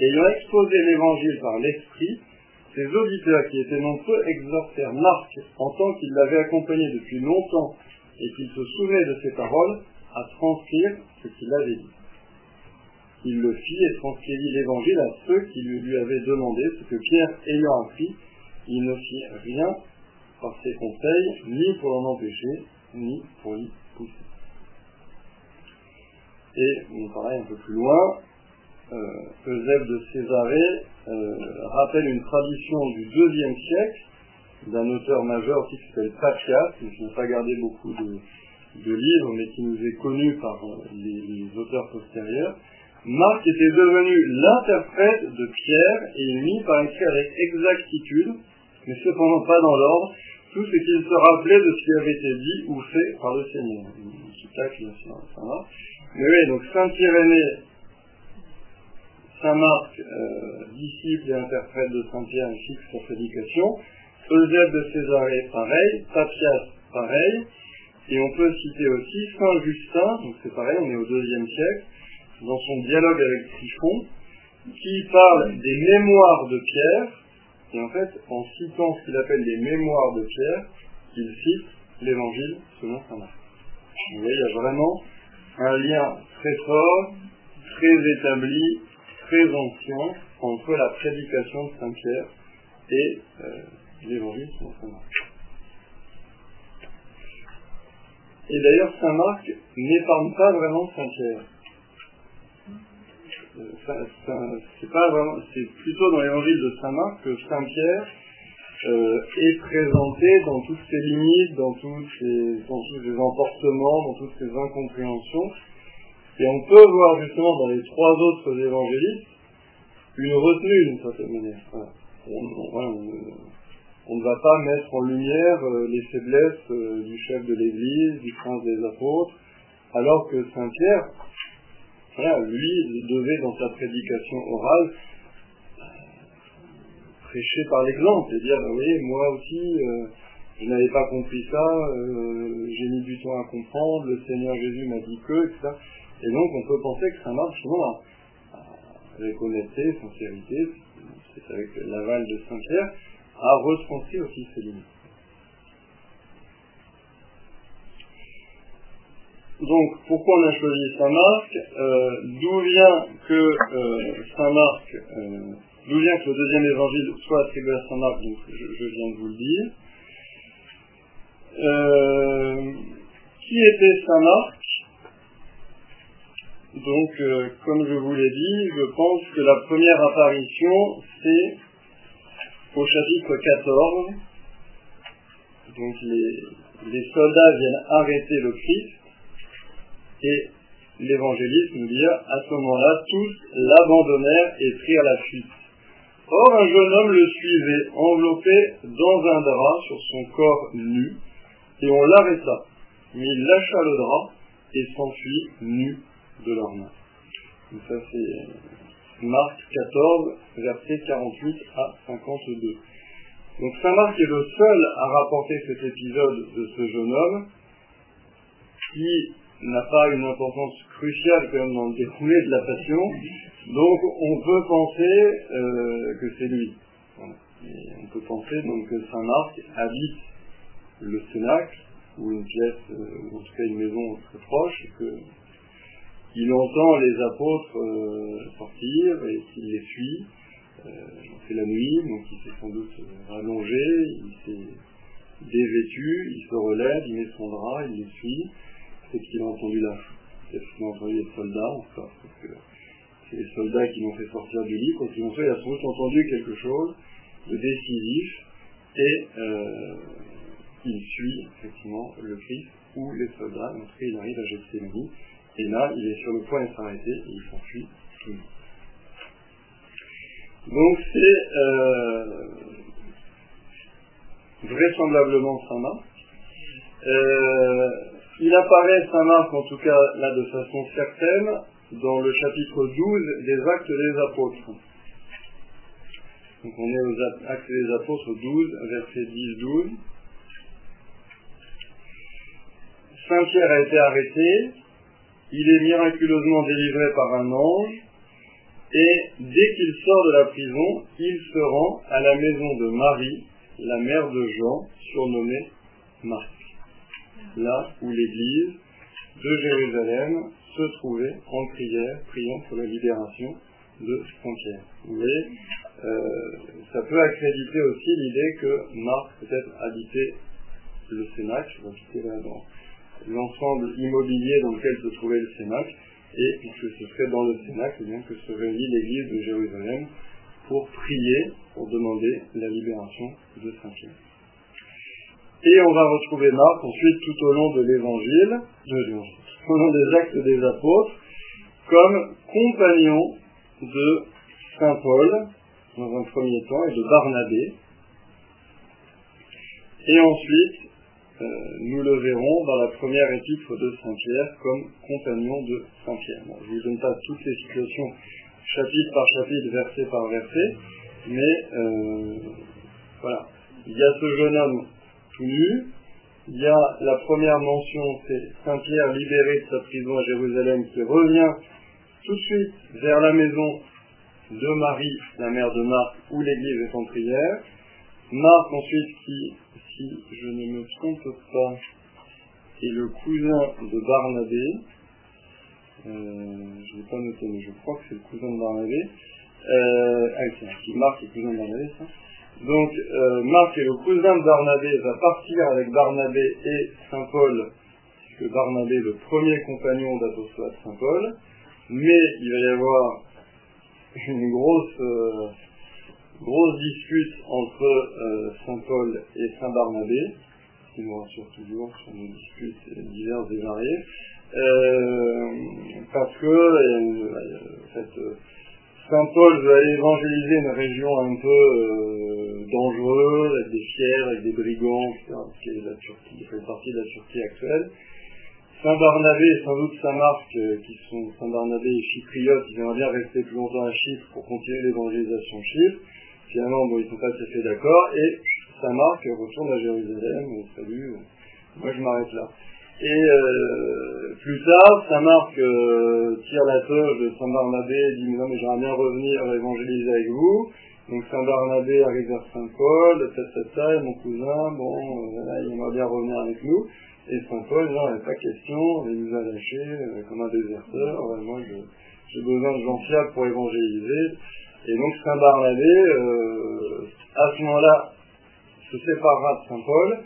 ayant exposé l'évangile par l'Esprit, ses auditeurs, qui étaient nombreux, exhortèrent Marc, en tant qu'il l'avait accompagné depuis longtemps et qu'il se souvenait de ses paroles, à transcrire ce qu'il avait dit. Il le fit et transcrivit l'évangile à ceux qui lui, avaient demandé ce que Pierre ayant appris, il ne fit rien par ses conseils, ni pour l'en empêcher, ni pour y pousser. Et, on pareil un peu plus loin, euh, Eusèbe de Césarée euh, rappelle une tradition du deuxième siècle d'un auteur majeur qui s'appelle Papias, qui n'a pas gardé beaucoup de, livres, mais qui nous est connu par euh, les, auteurs postérieurs. Marc était devenu l'interprète de Pierre et il mit par écrit avec exactitude, mais cependant pas dans l'ordre, tout ce qu'il se rappelait de ce qui avait été dit ou fait par le Seigneur. Mais oui, donc Saint Irénée Saint Marc, euh, disciple et interprète de Saint Pierre, fixe sa prédication. Eusèbe de Césarée, pareil. Papias, pareil. Et on peut citer aussi Saint Justin, donc c'est pareil, on est au deuxième siècle, dans son dialogue avec Trichon, qui parle des mémoires de Pierre, et en fait, en citant ce qu'il appelle les mémoires de Pierre, il cite l'évangile selon Saint Marc. Vous voyez, il y a vraiment un lien très fort, très établi ancien entre la prédication de Saint Pierre et euh, l'évangile de Saint Marc. Et d'ailleurs, Saint Marc n'épargne pas vraiment Saint Pierre. Euh, c'est c'est plutôt dans l'évangile de Saint Marc que Saint Pierre euh, est présenté dans toutes ses limites, dans ses, dans tous ses emportements, dans toutes ses incompréhensions, et on peut voir justement dans les trois autres évangélistes une retenue d'une certaine manière. On, ne va pas mettre en lumière euh, les faiblesses euh, du chef de l'Église, du prince des apôtres, alors que Saint Pierre, lui, devait dans sa prédication orale prêcher par l'exemple et dire, vous voyez, moi aussi, euh, je n'avais pas compris ça, j'ai mis du temps à comprendre, le Seigneur Jésus m'a dit que, etc. Et donc on peut penser que ça marche souvent avec honnêteté, sincérité, c'est avec l'aval de Saint-Pierre, a retranscrit aussi ses limites. Donc, pourquoi on a choisi Saint-Marc? Euh, D'où vient que euh, Saint-Marc, euh, d'où vient que le deuxième évangile soit attribué à Saint-Marc? Je, viens de vous le dire. qui était Saint-Marc? Donc, euh, comme je vous l'ai dit, je pense que la première apparition, c'est au chapitre 14. Donc, les, soldats viennent arrêter le Christ et l'évangéliste nous dit à ce moment-là, tous l'abandonnèrent et prirent la fuite. Or, un jeune homme le suivait, enveloppé dans un drap sur son corps nu, et on l'arrêta. Mais il lâcha le drap et s'enfuit nu de leurs mains. Donc ça c'est Marc 14, versets 48 à 52. Donc Saint Marc est le seul à rapporter cet épisode de ce jeune homme qui n'a pas une importance cruciale quand même dans le déroulé de la passion. Donc on peut penser euh, que c'est lui. on peut penser donc que Saint Marc habite le Cénacle, ou une pièce, euh, ou en tout cas une maison très proche, que il entend les apôtres euh, sortir et qu'il les suit. Euh, c'est la nuit, donc il s'est sans doute rallongé, il s'est dévêtu, il se relève, il met son drap, il les suit. C'est qu'il a entendu la c'est qu'il a entendu les soldats, que c'est les soldats qui l'ont fait sortir du lit. Quand il a sans doute entendu quelque chose de décisif et euh, il suit effectivement le Christ ou les soldats. En tout cas, il arrive à Gethsemane et là, il est sur le point de s'arrêter il s'enfuit tout Donc c'est euh, vraisemblablement Saint-Marc. Euh, il apparaît Saint-Marc, en tout cas là de façon certaine, dans le chapitre 12 des Actes des Apôtres. Donc on est aux Actes des Apôtres 12, versets 10-12. Saint-Pierre a été arrêté, il est miraculeusement délivré par un ange, et dès qu'il sort de la prison, il se rend à la maison de Marie, la mère de Jean, surnommée Marc, là où l'église de Jérusalem se trouvait en prière, priant pour la libération de Saint-Pierre. Euh, ça peut accréditer aussi l'idée que Marc peut-être habitait le Cénacle, je vais là dans l'ensemble immobilier dans lequel se trouvait le Cénacle, et puisque ce serait dans le Cénacle eh que se réunit l'église de Jérusalem pour prier, pour demander la libération de Saint-Pierre. Et on va retrouver Marc ensuite tout au long de l'évangile, tout au long des actes des apôtres, comme compagnon de Saint Paul, dans un premier temps, et de Barnabé. Et ensuite, nous le verrons dans la première épître de Saint Pierre comme compagnon de Saint Pierre. je ne vous donne pas toutes les situations chapitre par chapitre, verset par verset, mais euh, voilà. Il y a ce jeune homme tout nu, il y a la première mention, c'est Saint Pierre libéré de sa prison à Jérusalem qui revient tout de suite vers la maison de Marie, la mère de Marc, où l'église est en prière. Marc ensuite qui, je ne me trompe pas, est le cousin de Barnabé. Euh, je ne vais pas noter, mais je crois que c'est le cousin de Barnabé. Euh, ah, c'est Marc le cousin de Barnabé, ça. Donc, euh, Marc est le cousin de Barnabé, va partir avec Barnabé et Saint Paul, puisque Barnabé est le premier compagnon d'apostolat Saint Paul, mais il va y avoir une grosse, grosse dispute entre euh, Saint Paul et Saint Barnabé, qui nous rassure toujours sur des disputes diverses et variées, euh, parce que Saint Paul veut aller évangéliser une région un peu dangereuse, avec des fiers, avec des brigands, qui est la Turquie, qui fait partie de la Turquie actuelle. Saint Barnabé et sans doute Saint Marc, euh, qui sont Saint Barnabé et chypriotes, ils aimeraient bien rester plus longtemps à Chypre pour continuer l'évangélisation Chypre. Finalement, bon, ils sont pas tout à fait d'accord. Et Saint Marc retourne à Jérusalem. Salut, euh, moi je m'arrête là. Et euh, plus tard, Saint Marc tire la toge de Saint Barnabé dit non mais j'aimerais bien revenir évangéliser avec vous. Donc Saint Barnabé arrive vers Saint Paul, ça, et mon cousin, bon, voilà, il aimerait bien revenir avec nous. Et Saint Paul, non, il n'y a pas question, il nous a lâchés euh, comme un déserteur, moi j'ai besoin de gens fiables pour évangéliser. Et donc Saint Barnabé, euh, à ce moment-là, se séparera de Saint Paul,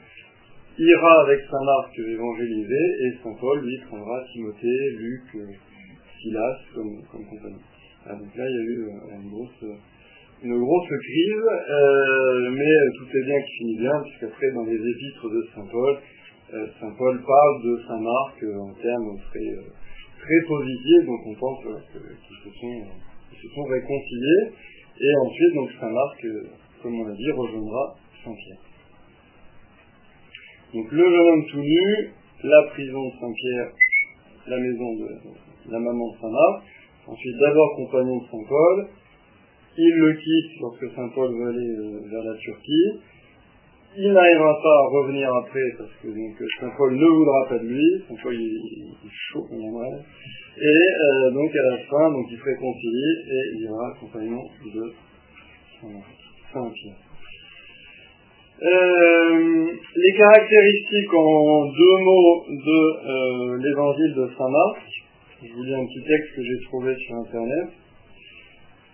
ira avec Saint Marc évangéliser, et Saint Paul, lui, prendra Timothée, Luc, euh, Silas comme, comme. Ah, donc là, il y a eu une grosse une grosse crise, mais tout est bien qui finit bien, puisqu'après, dans les épîtres de Saint Paul, euh, Saint Paul parle de Saint Marc euh, en termes très, euh, très positifs, donc on pense qu'ils se, sont, se sont réconciliés. Et ensuite, donc Saint Marc, comme on l'a dit, rejoindra Saint Pierre. Donc le jeune homme tout nu, la prison de Saint Pierre, la maison de la maman de Saint Marc, ensuite d'abord compagnon de Saint Paul, il le quitte lorsque Saint Paul veut aller vers la Turquie, il n'arrivera pas à revenir après parce que donc, Saint Paul ne voudra pas de lui, Saint Paul il, il chaud comme. Et euh, donc à la fin, donc il se réconcilie et il aura compagnon de Saint Pierre. Euh, les caractéristiques en deux mots de euh, l'évangile de Saint Marc. Je vous lis un petit texte que j'ai trouvé sur internet.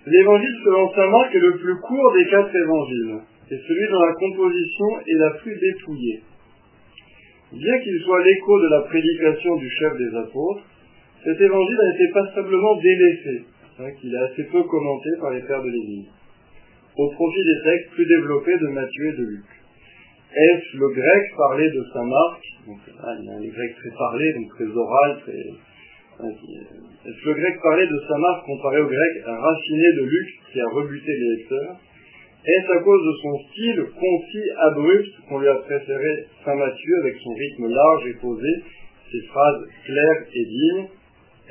L'évangile selon Saint Marc est le plus court des quatre évangiles c'est celui dont la composition est la plus dépouillée. Bien qu'il soit l'écho de la prédication du chef des apôtres, cet évangile a été passablement délaissé, hein, qu'il est assez peu commenté par les pères de l'Église, au profit des textes plus développés de Matthieu et de Luc. Est-ce le grec parlé de Saint Marc ah, Il y a un grec très parlé, donc très oral. Hein, est-ce le grec parlé de Saint Marc comparé au grec raciné de Luc qui a rebuté les lecteurs est-ce à cause de son style concis, abrupt, qu'on lui a préféré Saint Matthieu avec son rythme large et posé, ses phrases claires et dignes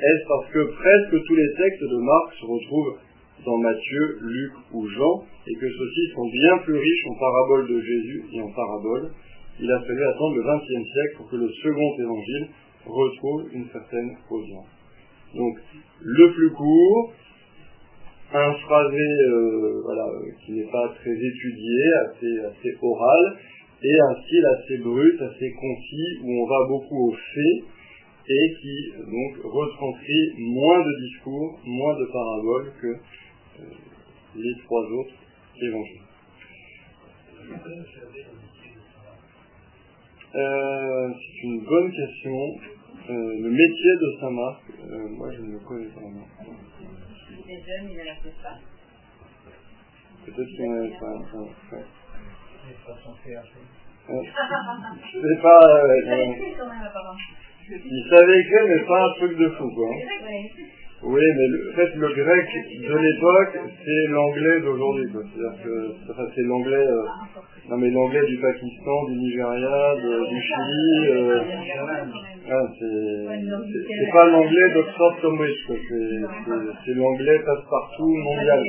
Est-ce parce que presque tous les textes de Marc se retrouvent dans Matthieu, Luc ou Jean, et que ceux-ci sont bien plus riches en paraboles de Jésus et en paraboles Il a fallu attendre le XXe siècle pour que le second évangile retrouve une certaine audience. Donc, le plus court, un phrasé euh, voilà, qui n'est pas très étudié, assez, assez oral, et un style assez brut, assez concis, où on va beaucoup au fait, et qui donc retranscrit moins de discours, moins de paraboles que, euh, les trois autres évangiles. Euh, c'est une bonne question. Le métier de Saint-Marc, moi je ne le connais pas. Les jeunes, ils ne la pas. Peut-être. Les Ouais. Je sais pas. euh, euh, écrit quand même, apparemment. il savait écrire, mais pas un truc de fou, quoi. Ouais. Oui, mais le, en fait, le grec de l'époque, c'est l'anglais d'aujourd'hui. C'est-à-dire que, c'est l'anglais, euh, non mais l'anglais du Pakistan, du Nigeria, du Chili, euh, ah, c'est, pas l'anglais d'Oxford Cambridge. C'est, l'anglais passe-partout mondial.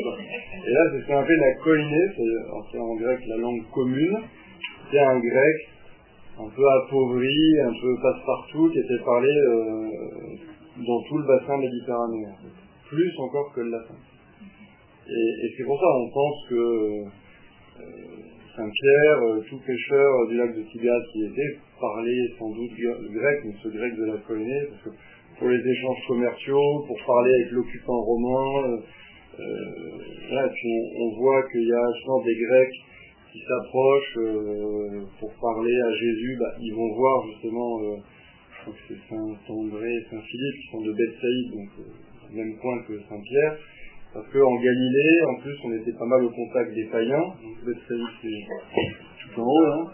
Et là, c'est ce qu'on appelle la koiné, c'est, en- c'est en grec la langue commune. C'est un grec un peu appauvri, un peu passe-partout, qui était parlé euh, dans tout le bassin méditerranéen. Plus encore que le latin. Et, c'est pour ça on pense que euh, Saint-Pierre, euh, tout pêcheur du lac de Tibériade qui était, parlait sans doute grec, mais ce grec de la Coïnée, parce que pour les échanges commerciaux, pour parler avec l'occupant romain, euh, et puis on, voit qu'il y a justement des Grecs qui s'approchent pour parler à Jésus, bah, ils vont voir justement, c'est Saint-André et Saint-Philippe qui sont de Bethsaïde, donc euh, même point que Saint-Pierre, parce qu'en Galilée, en plus, on était pas mal au contact des païens, donc Bethsaïde c'est tout en haut, hein,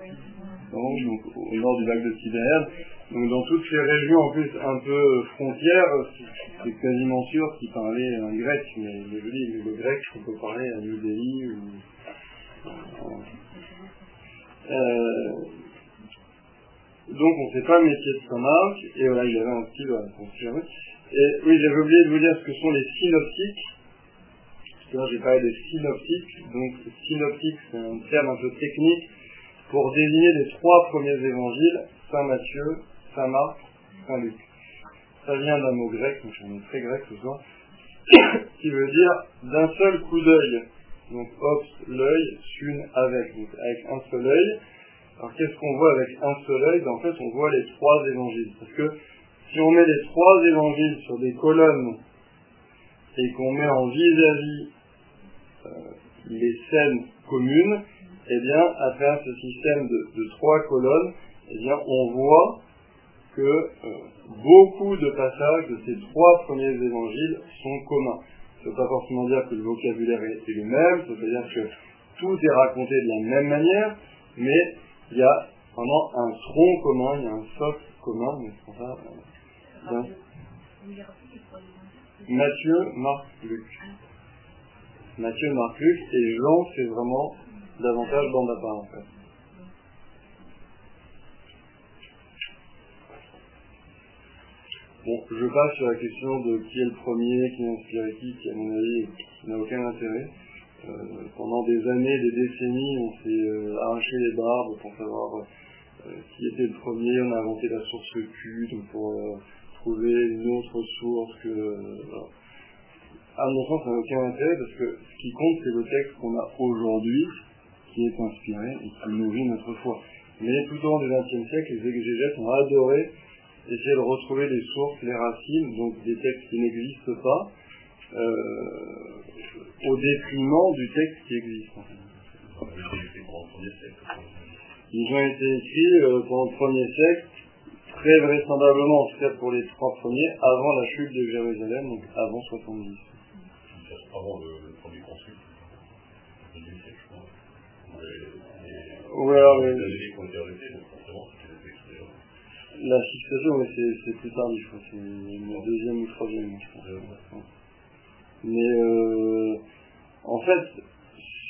donc au nord du lac de Tibériade. Donc dans toutes ces régions en plus un peu frontières, c'est- quasiment sûr qu'ils parlaient un grec, mais je dis, le grec, on peut parler à New ou euh, donc on ne sait pas le métier de Saint-Marc, et voilà, il y avait un style, voilà, jamais. Et oui, j'avais oublié de vous dire ce que sont les synoptiques. Tout à l'heure, j'ai parlé des synoptiques. Donc, synoptique, c'est un terme un peu technique pour désigner les trois premiers évangiles, Saint Matthieu, Saint Marc, Saint Luc. Ça vient d'un mot grec, donc j'en ai très grec ce soir, qui veut dire d'un seul coup d'œil. Donc, ops, l'œil, sun, avec. Donc, avec un seul œil. Alors, qu'est-ce qu'on voit avec un seul œil? Ben, En fait, on voit les trois évangiles. Parce que si on met les trois évangiles sur des colonnes et qu'on met en vis-à-vis euh, les scènes communes, eh bien, à travers ce système de, trois colonnes, eh bien, on voit que euh, beaucoup de passages de ces trois premiers évangiles sont communs. Ça ne veut pas forcément dire que le vocabulaire est le même, ça veut dire que tout est raconté de la même manière, mais il y a vraiment un tronc commun, il y a un socle commun, mais c'est ça, euh. Matthieu, Marc, Luc. Matthieu, Marc, Luc, et Jean, c'est vraiment davantage bande à part, en fait. Bon, je passe sur la question de qui est le premier, qui a inspiré qui, qui, à mon avis, n'a aucun intérêt. Euh, pendant des années, des décennies, on s'est euh, arraché les barbes pour savoir euh, qui était le premier. On a inventé la source Q donc pour trouver une autre source que. À mon sens, ça n'a aucun intérêt parce que ce qui compte, c'est le texte qu'on a aujourd'hui, qui est inspiré et qui nourrit notre foi. Mais tout au long du XXe siècle, les exégètes ont adoré essayer de retrouver les sources, les racines, donc des textes qui n'existent pas, euh, au détriment du texte qui existe. Ils ont été écrits euh, pendant le premier siècle, très vraisemblablement, en tout cas pour les trois premiers, avant la chute de Jérusalem, donc avant 70. Avant le, premier concile, le deuxième siècle, je crois. Les, les, Ouais, alors, mais la ouais, c'est plus tardif, je crois, c'est le deuxième ou troisième, je pense. Mais euh, en fait,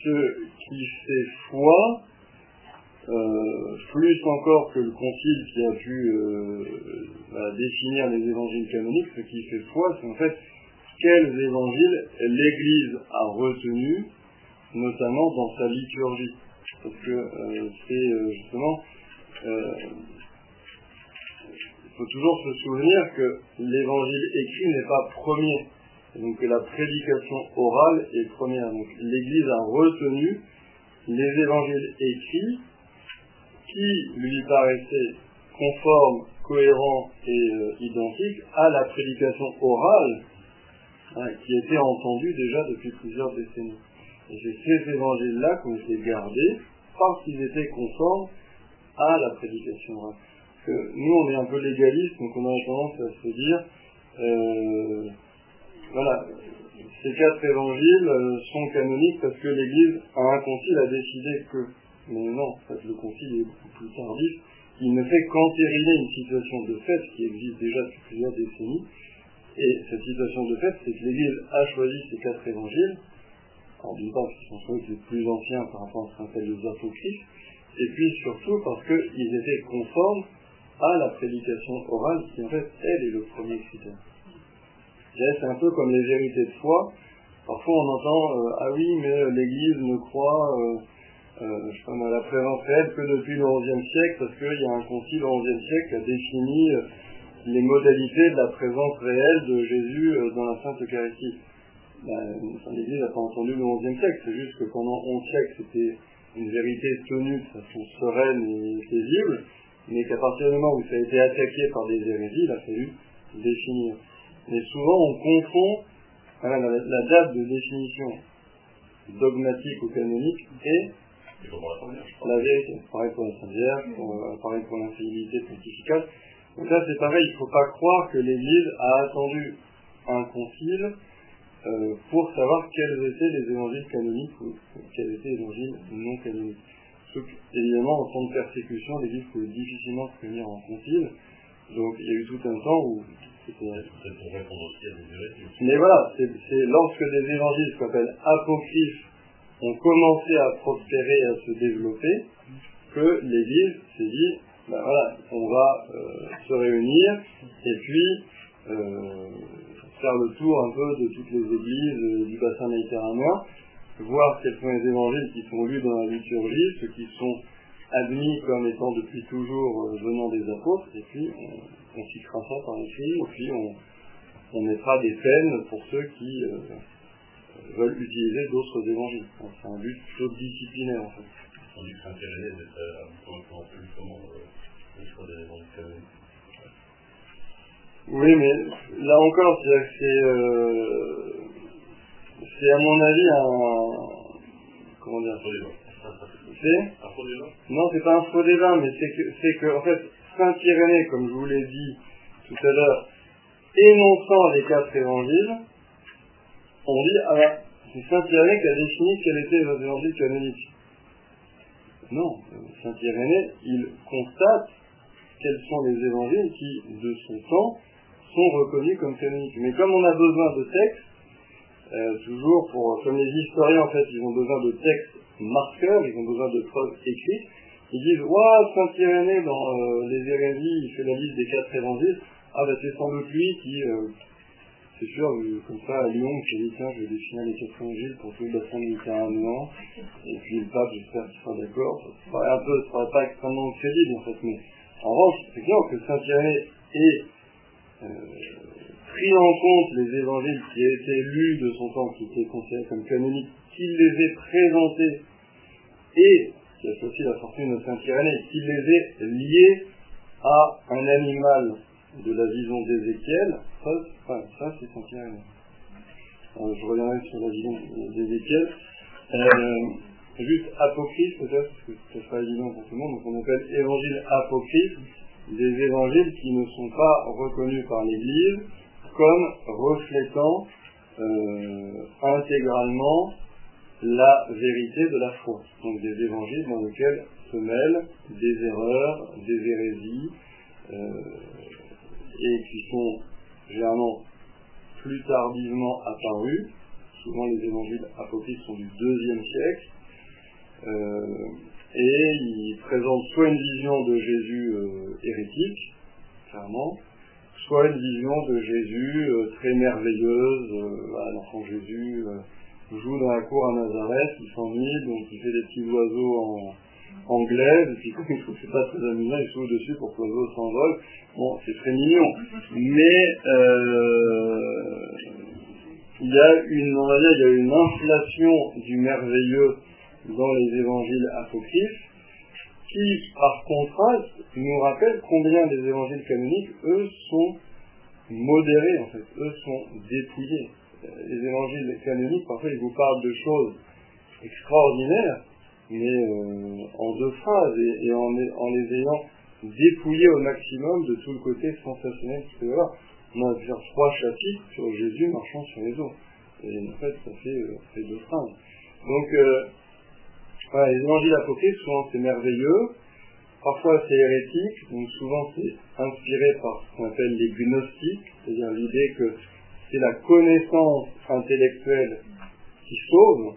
ce qui fait foi, euh, plus encore que le concile qui a pu euh, bah, définir les évangiles canoniques, ce qui fait foi, c'est en fait quels évangiles l'Église a retenus, notamment dans sa liturgie. Parce que euh, c'est euh, justement, euh, il faut toujours se souvenir que l'évangile écrit n'est pas premier, donc la prédication orale est première. Donc l'Église a retenu les évangiles écrits qui lui paraissaient conformes, cohérents et euh, identiques à la prédication orale hein, qui était entendue déjà depuis plusieurs décennies. Et c'est ces évangiles-là ont été gardés parce qu'ils étaient conformes à la prédication orale. Parce que nous, on est un peu légaliste, donc on a tendance à se dire, euh, voilà, ces quatre évangiles euh, sont canoniques parce que l'Église, à un concile, a décidé que. Mais non, le concile est beaucoup plus tardif. Il ne fait qu'entériner une situation de fait qui existe déjà depuis plusieurs décennies. Et cette situation de fait, c'est que l'Église a choisi ces quatre évangiles. Alors d'une part, qu'ils sont choisis les plus anciens par rapport à ce qu'on appelle les apocryphes, et puis surtout parce qu'ils étaient conformes à la prédication orale, qui en fait, elle est le premier critère. C'est un peu comme les vérités de foi. Parfois on entend euh, ah oui mais l'Église ne croit euh, euh, sais pas, à la présence réelle que depuis le XIe siècle parce qu'il y a un concile au XIe siècle qui a défini les modalités de la présence réelle de Jésus dans la Sainte Eucharistie. Ben, L'Église n'a pas entendu le XIe siècle, c'est juste que pendant 11 siècles c'était une vérité tenue de façon sereine et paisible, mais qu'à partir du moment où ça a été attaqué par des hérésies, il a fallu définir. Mais souvent on confond voilà, la, la date de définition dogmatique ou canonique et la vérité. Pareil pour la Sainte Vierge, euh, pareil pour l'infaillibilité pontificale. Donc là c'est pareil, il ne faut pas croire que l'Église a attendu un concile euh, pour savoir quels étaient les évangiles canoniques ou quels étaient les évangiles non canoniques. Sauf que, évidemment, en temps de persécution, l'Église pouvait difficilement se réunir en concile. Donc il y a eu tout un temps où mais voilà, c'est c'est lorsque des évangiles qu'on appelle apocryphes ont commencé à prospérer et à se développer que l'Église s'est dit, ben voilà, on va euh, se réunir et puis euh, faire le tour un peu de toutes les églises euh, du bassin méditerranéen, voir quels sont les évangiles qui sont lus dans la liturgie, ceux qui sont admis comme étant depuis toujours euh, venant des apôtres, et puis on, on fixera ça par écrit, et puis on, on mettra des peines pour ceux qui euh, veulent utiliser d'autres évangiles. C'est un but plutôt disciplinaire en fait. On dit que Saint-Irénée était un peu influencé justement euh, le choix des évangiles canoniques. Oui, mais là encore, c'est, euh, c'est à mon avis un, comment dire, Un faux débat. c'est, Un faux débat non, c'est pas un faux débat, mais c'est que, c'est que, en fait, Saint Irénée, comme je vous l'ai dit tout à l'heure, énonçant les quatre évangiles, on dit, ah ben, c'est Saint Irénée qui a défini quels étaient les évangiles canoniques. Non, euh, Saint Irénée, il constate quels sont les évangiles qui, de son temps, sont reconnus comme canoniques. Mais comme on a besoin de textes, euh, toujours pour, comme les historiens en fait, ils ont besoin de textes marqueurs, ils ont besoin de preuves écrites, ils disent, ouah, Saint Irénée dans euh, les hérésies, il fait la liste des quatre évangiles, ah bah c'est sans doute lui qui, euh, c'est sûr, euh, comme ça à Lyon, qui dit, tiens, je vais définir les quatre évangiles pour tout le bassin méditerranéen, et puis le pape, j'espère qu'il sera d'accord, ça paraît un peu, ça paraît pas extrêmement crédible en fait, mais en revanche, c'est clair que Saint Irénée est euh, pris en compte les évangiles qui étaient lus de son temps, qui étaient considérés comme canoniques, qu'il les ait présentés et, qui aussi la fortune de Saint-Irénée, qu'il les ait liés à un animal de la vision d'Ézéchiel, ça, enfin, ça c'est Saint-Irénée. Euh, je reviendrai sur la vision d'Ézéchiel. Euh, juste apocryphe peut-être, parce que ce sera évident pour tout le monde, donc on appelle évangile apocryphe des évangiles qui ne sont pas reconnus par l'Église comme reflétant euh, intégralement la vérité de la foi. Donc des évangiles dans lesquels se mêlent des erreurs, des hérésies, euh, et qui sont généralement plus tardivement apparus. Souvent les évangiles apocryphes sont du deuxième siècle. Euh, et ils présentent soit une vision de Jésus euh, hérétique, clairement, soit une vision de Jésus euh, très merveilleuse, euh, l'enfant Jésus euh, joue dans la cour à Nazareth, il s'ennuie, donc il fait des petits oiseaux en anglais, et puis comme il trouve que c'est pas très amusant, il souffle dessus pour que l'oiseau s'envole. Bon, c'est très mignon, mais euh, il y a une, on va dire, il y a une inflation du merveilleux dans les évangiles apocryphes, qui, par contraste, nous rappelle combien les évangiles canoniques, eux, sont modérés, en fait, eux sont dépouillés. Euh, Les évangiles canoniques, parfois, ils vous parlent de choses extraordinaires, mais euh, en deux phrases et, en, les ayant dépouillés au maximum de tout le côté sensationnel qu'il peut y avoir. On a faire trois chapitres sur Jésus marchant sur les eaux. Et en fait, ça fait, euh, deux phrases. Donc, voilà, les évangiles apocryphes, souvent c'est merveilleux, parfois c'est hérétique, donc souvent c'est inspiré par ce qu'on appelle les gnostiques, c'est-à-dire l'idée que c'est la connaissance intellectuelle qui sauve.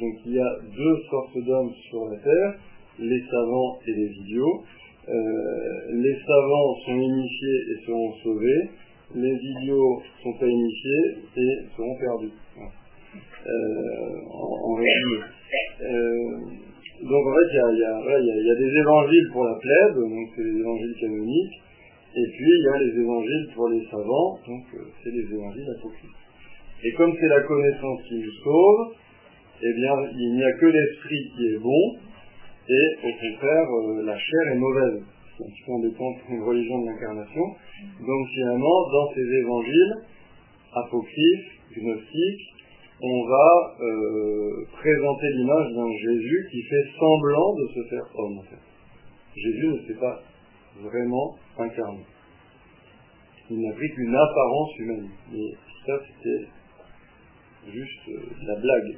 Donc il y a deux sortes d'hommes sur la terre, les savants et les idiots. Euh, les savants sont initiés et seront sauvés, les idiots sont pas initiés et seront perdus. Euh, en, en. Euh, donc en fait, il y a, des évangiles pour la plèbe, donc c'est les évangiles canoniques, et puis il y a les évangiles pour les savants, donc euh, c'est les évangiles apocryphes. Et comme c'est la connaissance qui nous sauve, eh bien il n'y a que l'esprit qui est bon, et au contraire euh, la chair est mauvaise. C'est un petit peu religion de l'incarnation. Donc finalement, dans ces évangiles apocryphes, gnostiques, on va euh, présenter l'image d'un Jésus qui fait semblant de se faire homme. Jésus ne s'est pas vraiment incarné. Il n'a pris qu'une apparence humaine. Et ça c'était juste euh, la blague.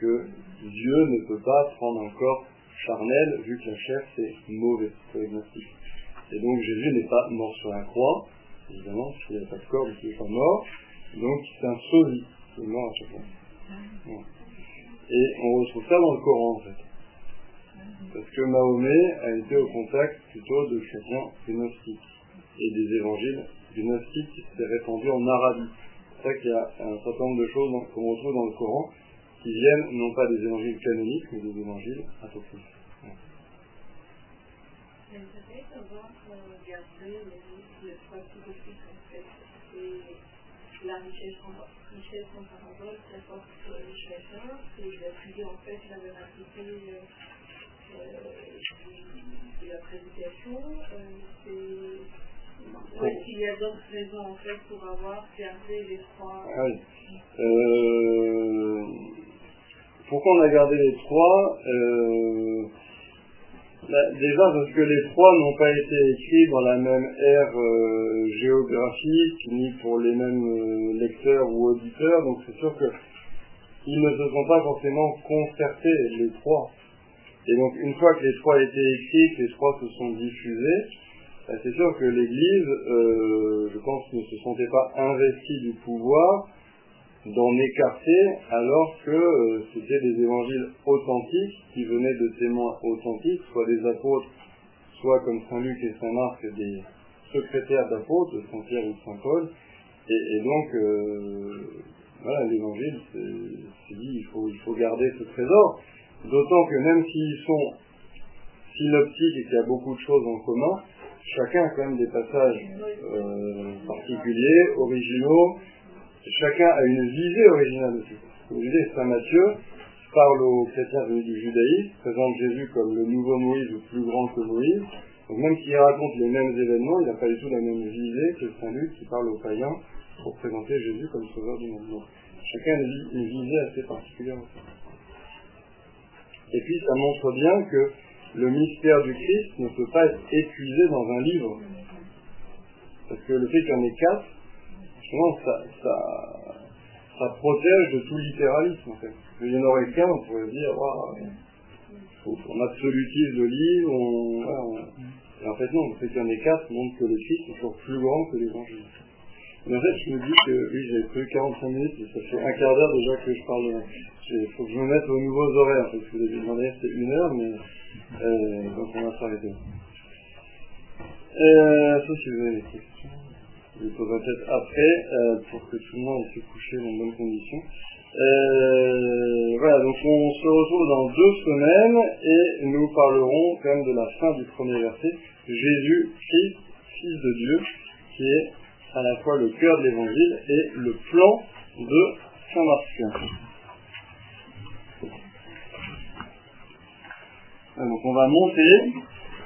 Que Dieu ne peut pas prendre un corps charnel vu que la chair c'est mauvais, c'est. Et donc Jésus n'est pas mort sur la croix, évidemment, parce qu'il n'y a pas de corps, il n'est pas mort. Donc c'est un sosie c'est mort à chaque fois. Ouais. Et on retrouve ça dans le Coran en fait. Parce que Mahomet a été au contact plutôt de chrétiens gnostiques et des évangiles gnostiques qui s'étaient répandus en Arabie. C'est ça qu'il y a un certain nombre de choses qu'on retrouve dans le Coran qui viennent non pas des évangiles canoniques mais des évangiles apocryphes. Ouais. la richesse richesse en parabole qui apporte euh, chacun, et d'appuyer en fait la véracité euh, de la prédication. Euh, Est-ce qu'il y a d'autres raisons en fait pour avoir gardé les trois ah oui. euh, Pourquoi on a gardé les trois? Bah, déjà parce que les trois n'ont pas été écrits dans la même ère euh, géographique, ni pour les mêmes euh, lecteurs ou auditeurs, donc c'est sûr que ils ne se sont pas forcément concertés, les trois. Et donc une fois que les trois étaient écrits, que les trois se sont diffusés, bah, c'est sûr que l'Église, euh, je pense, ne se sentait pas investie du pouvoir d'en écarter alors que euh, c'était des évangiles authentiques qui venaient de témoins authentiques, soit des apôtres, soit comme Saint Luc et Saint Marc, des secrétaires d'apôtres, de Saint Pierre ou de Saint Paul. Et, donc, euh, voilà, l'évangile, c'est dit, il faut, il faut garder ce trésor. D'autant que même s'ils sont synoptiques et qu'il y a beaucoup de choses en commun, chacun a quand même des passages euh, particuliers, originaux, chacun a une visée originale aussi. Vous voyez, Saint Matthieu parle aux chrétiens venus du judaïsme, présente Jésus comme le nouveau Moïse ou plus grand que Moïse. Donc même s'il raconte les mêmes événements, il n'a pas du tout la même visée que Saint Luc qui parle aux païens pour présenter Jésus comme sauveur du monde. Donc, chacun a une visée assez particulière aussi. Et puis ça montre bien que le mystère du Christ ne peut pas être épuisé dans un livre. Parce que le fait qu'il y en ait quatre, justement, ça, ça, ça protège de tout littéralisme en fait. Il n'y en aurait qu'un, on pourrait dire, on absolutise le livre, on, en fait non, le fait qu'il y en ait quatre montre que le Christ est toujours plus grand que l'évangile. Mais en fait, je me dis que, oui, j'ai pris 45 minutes, ça fait un quart d'heure déjà que je parle, il faut que je me mette aux nouveaux horaires, parce que vous avez demandé, c'était une heure, mais, euh, donc on va s'arrêter. Euh, sauf si vous avez des questions. Les poserai peut-être après, euh, pour que tout le monde pu coucher dans de bonnes conditions. Euh, voilà, donc on se retrouve dans deux semaines et nous parlerons quand même de la fin du premier verset. Jésus, Christ, Fils de Dieu, qui est à la fois le cœur de l'évangile et le plan de Saint Marc. Donc on va monter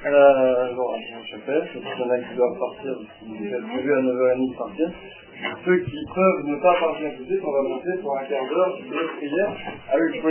la, bon, à la chapelle, il y en a qui doivent partir, qui est prévu à 9h30 de partir. Ceux qui peuvent ne pas partir tout de suite, on va monter pour un quart d'heure de prière avec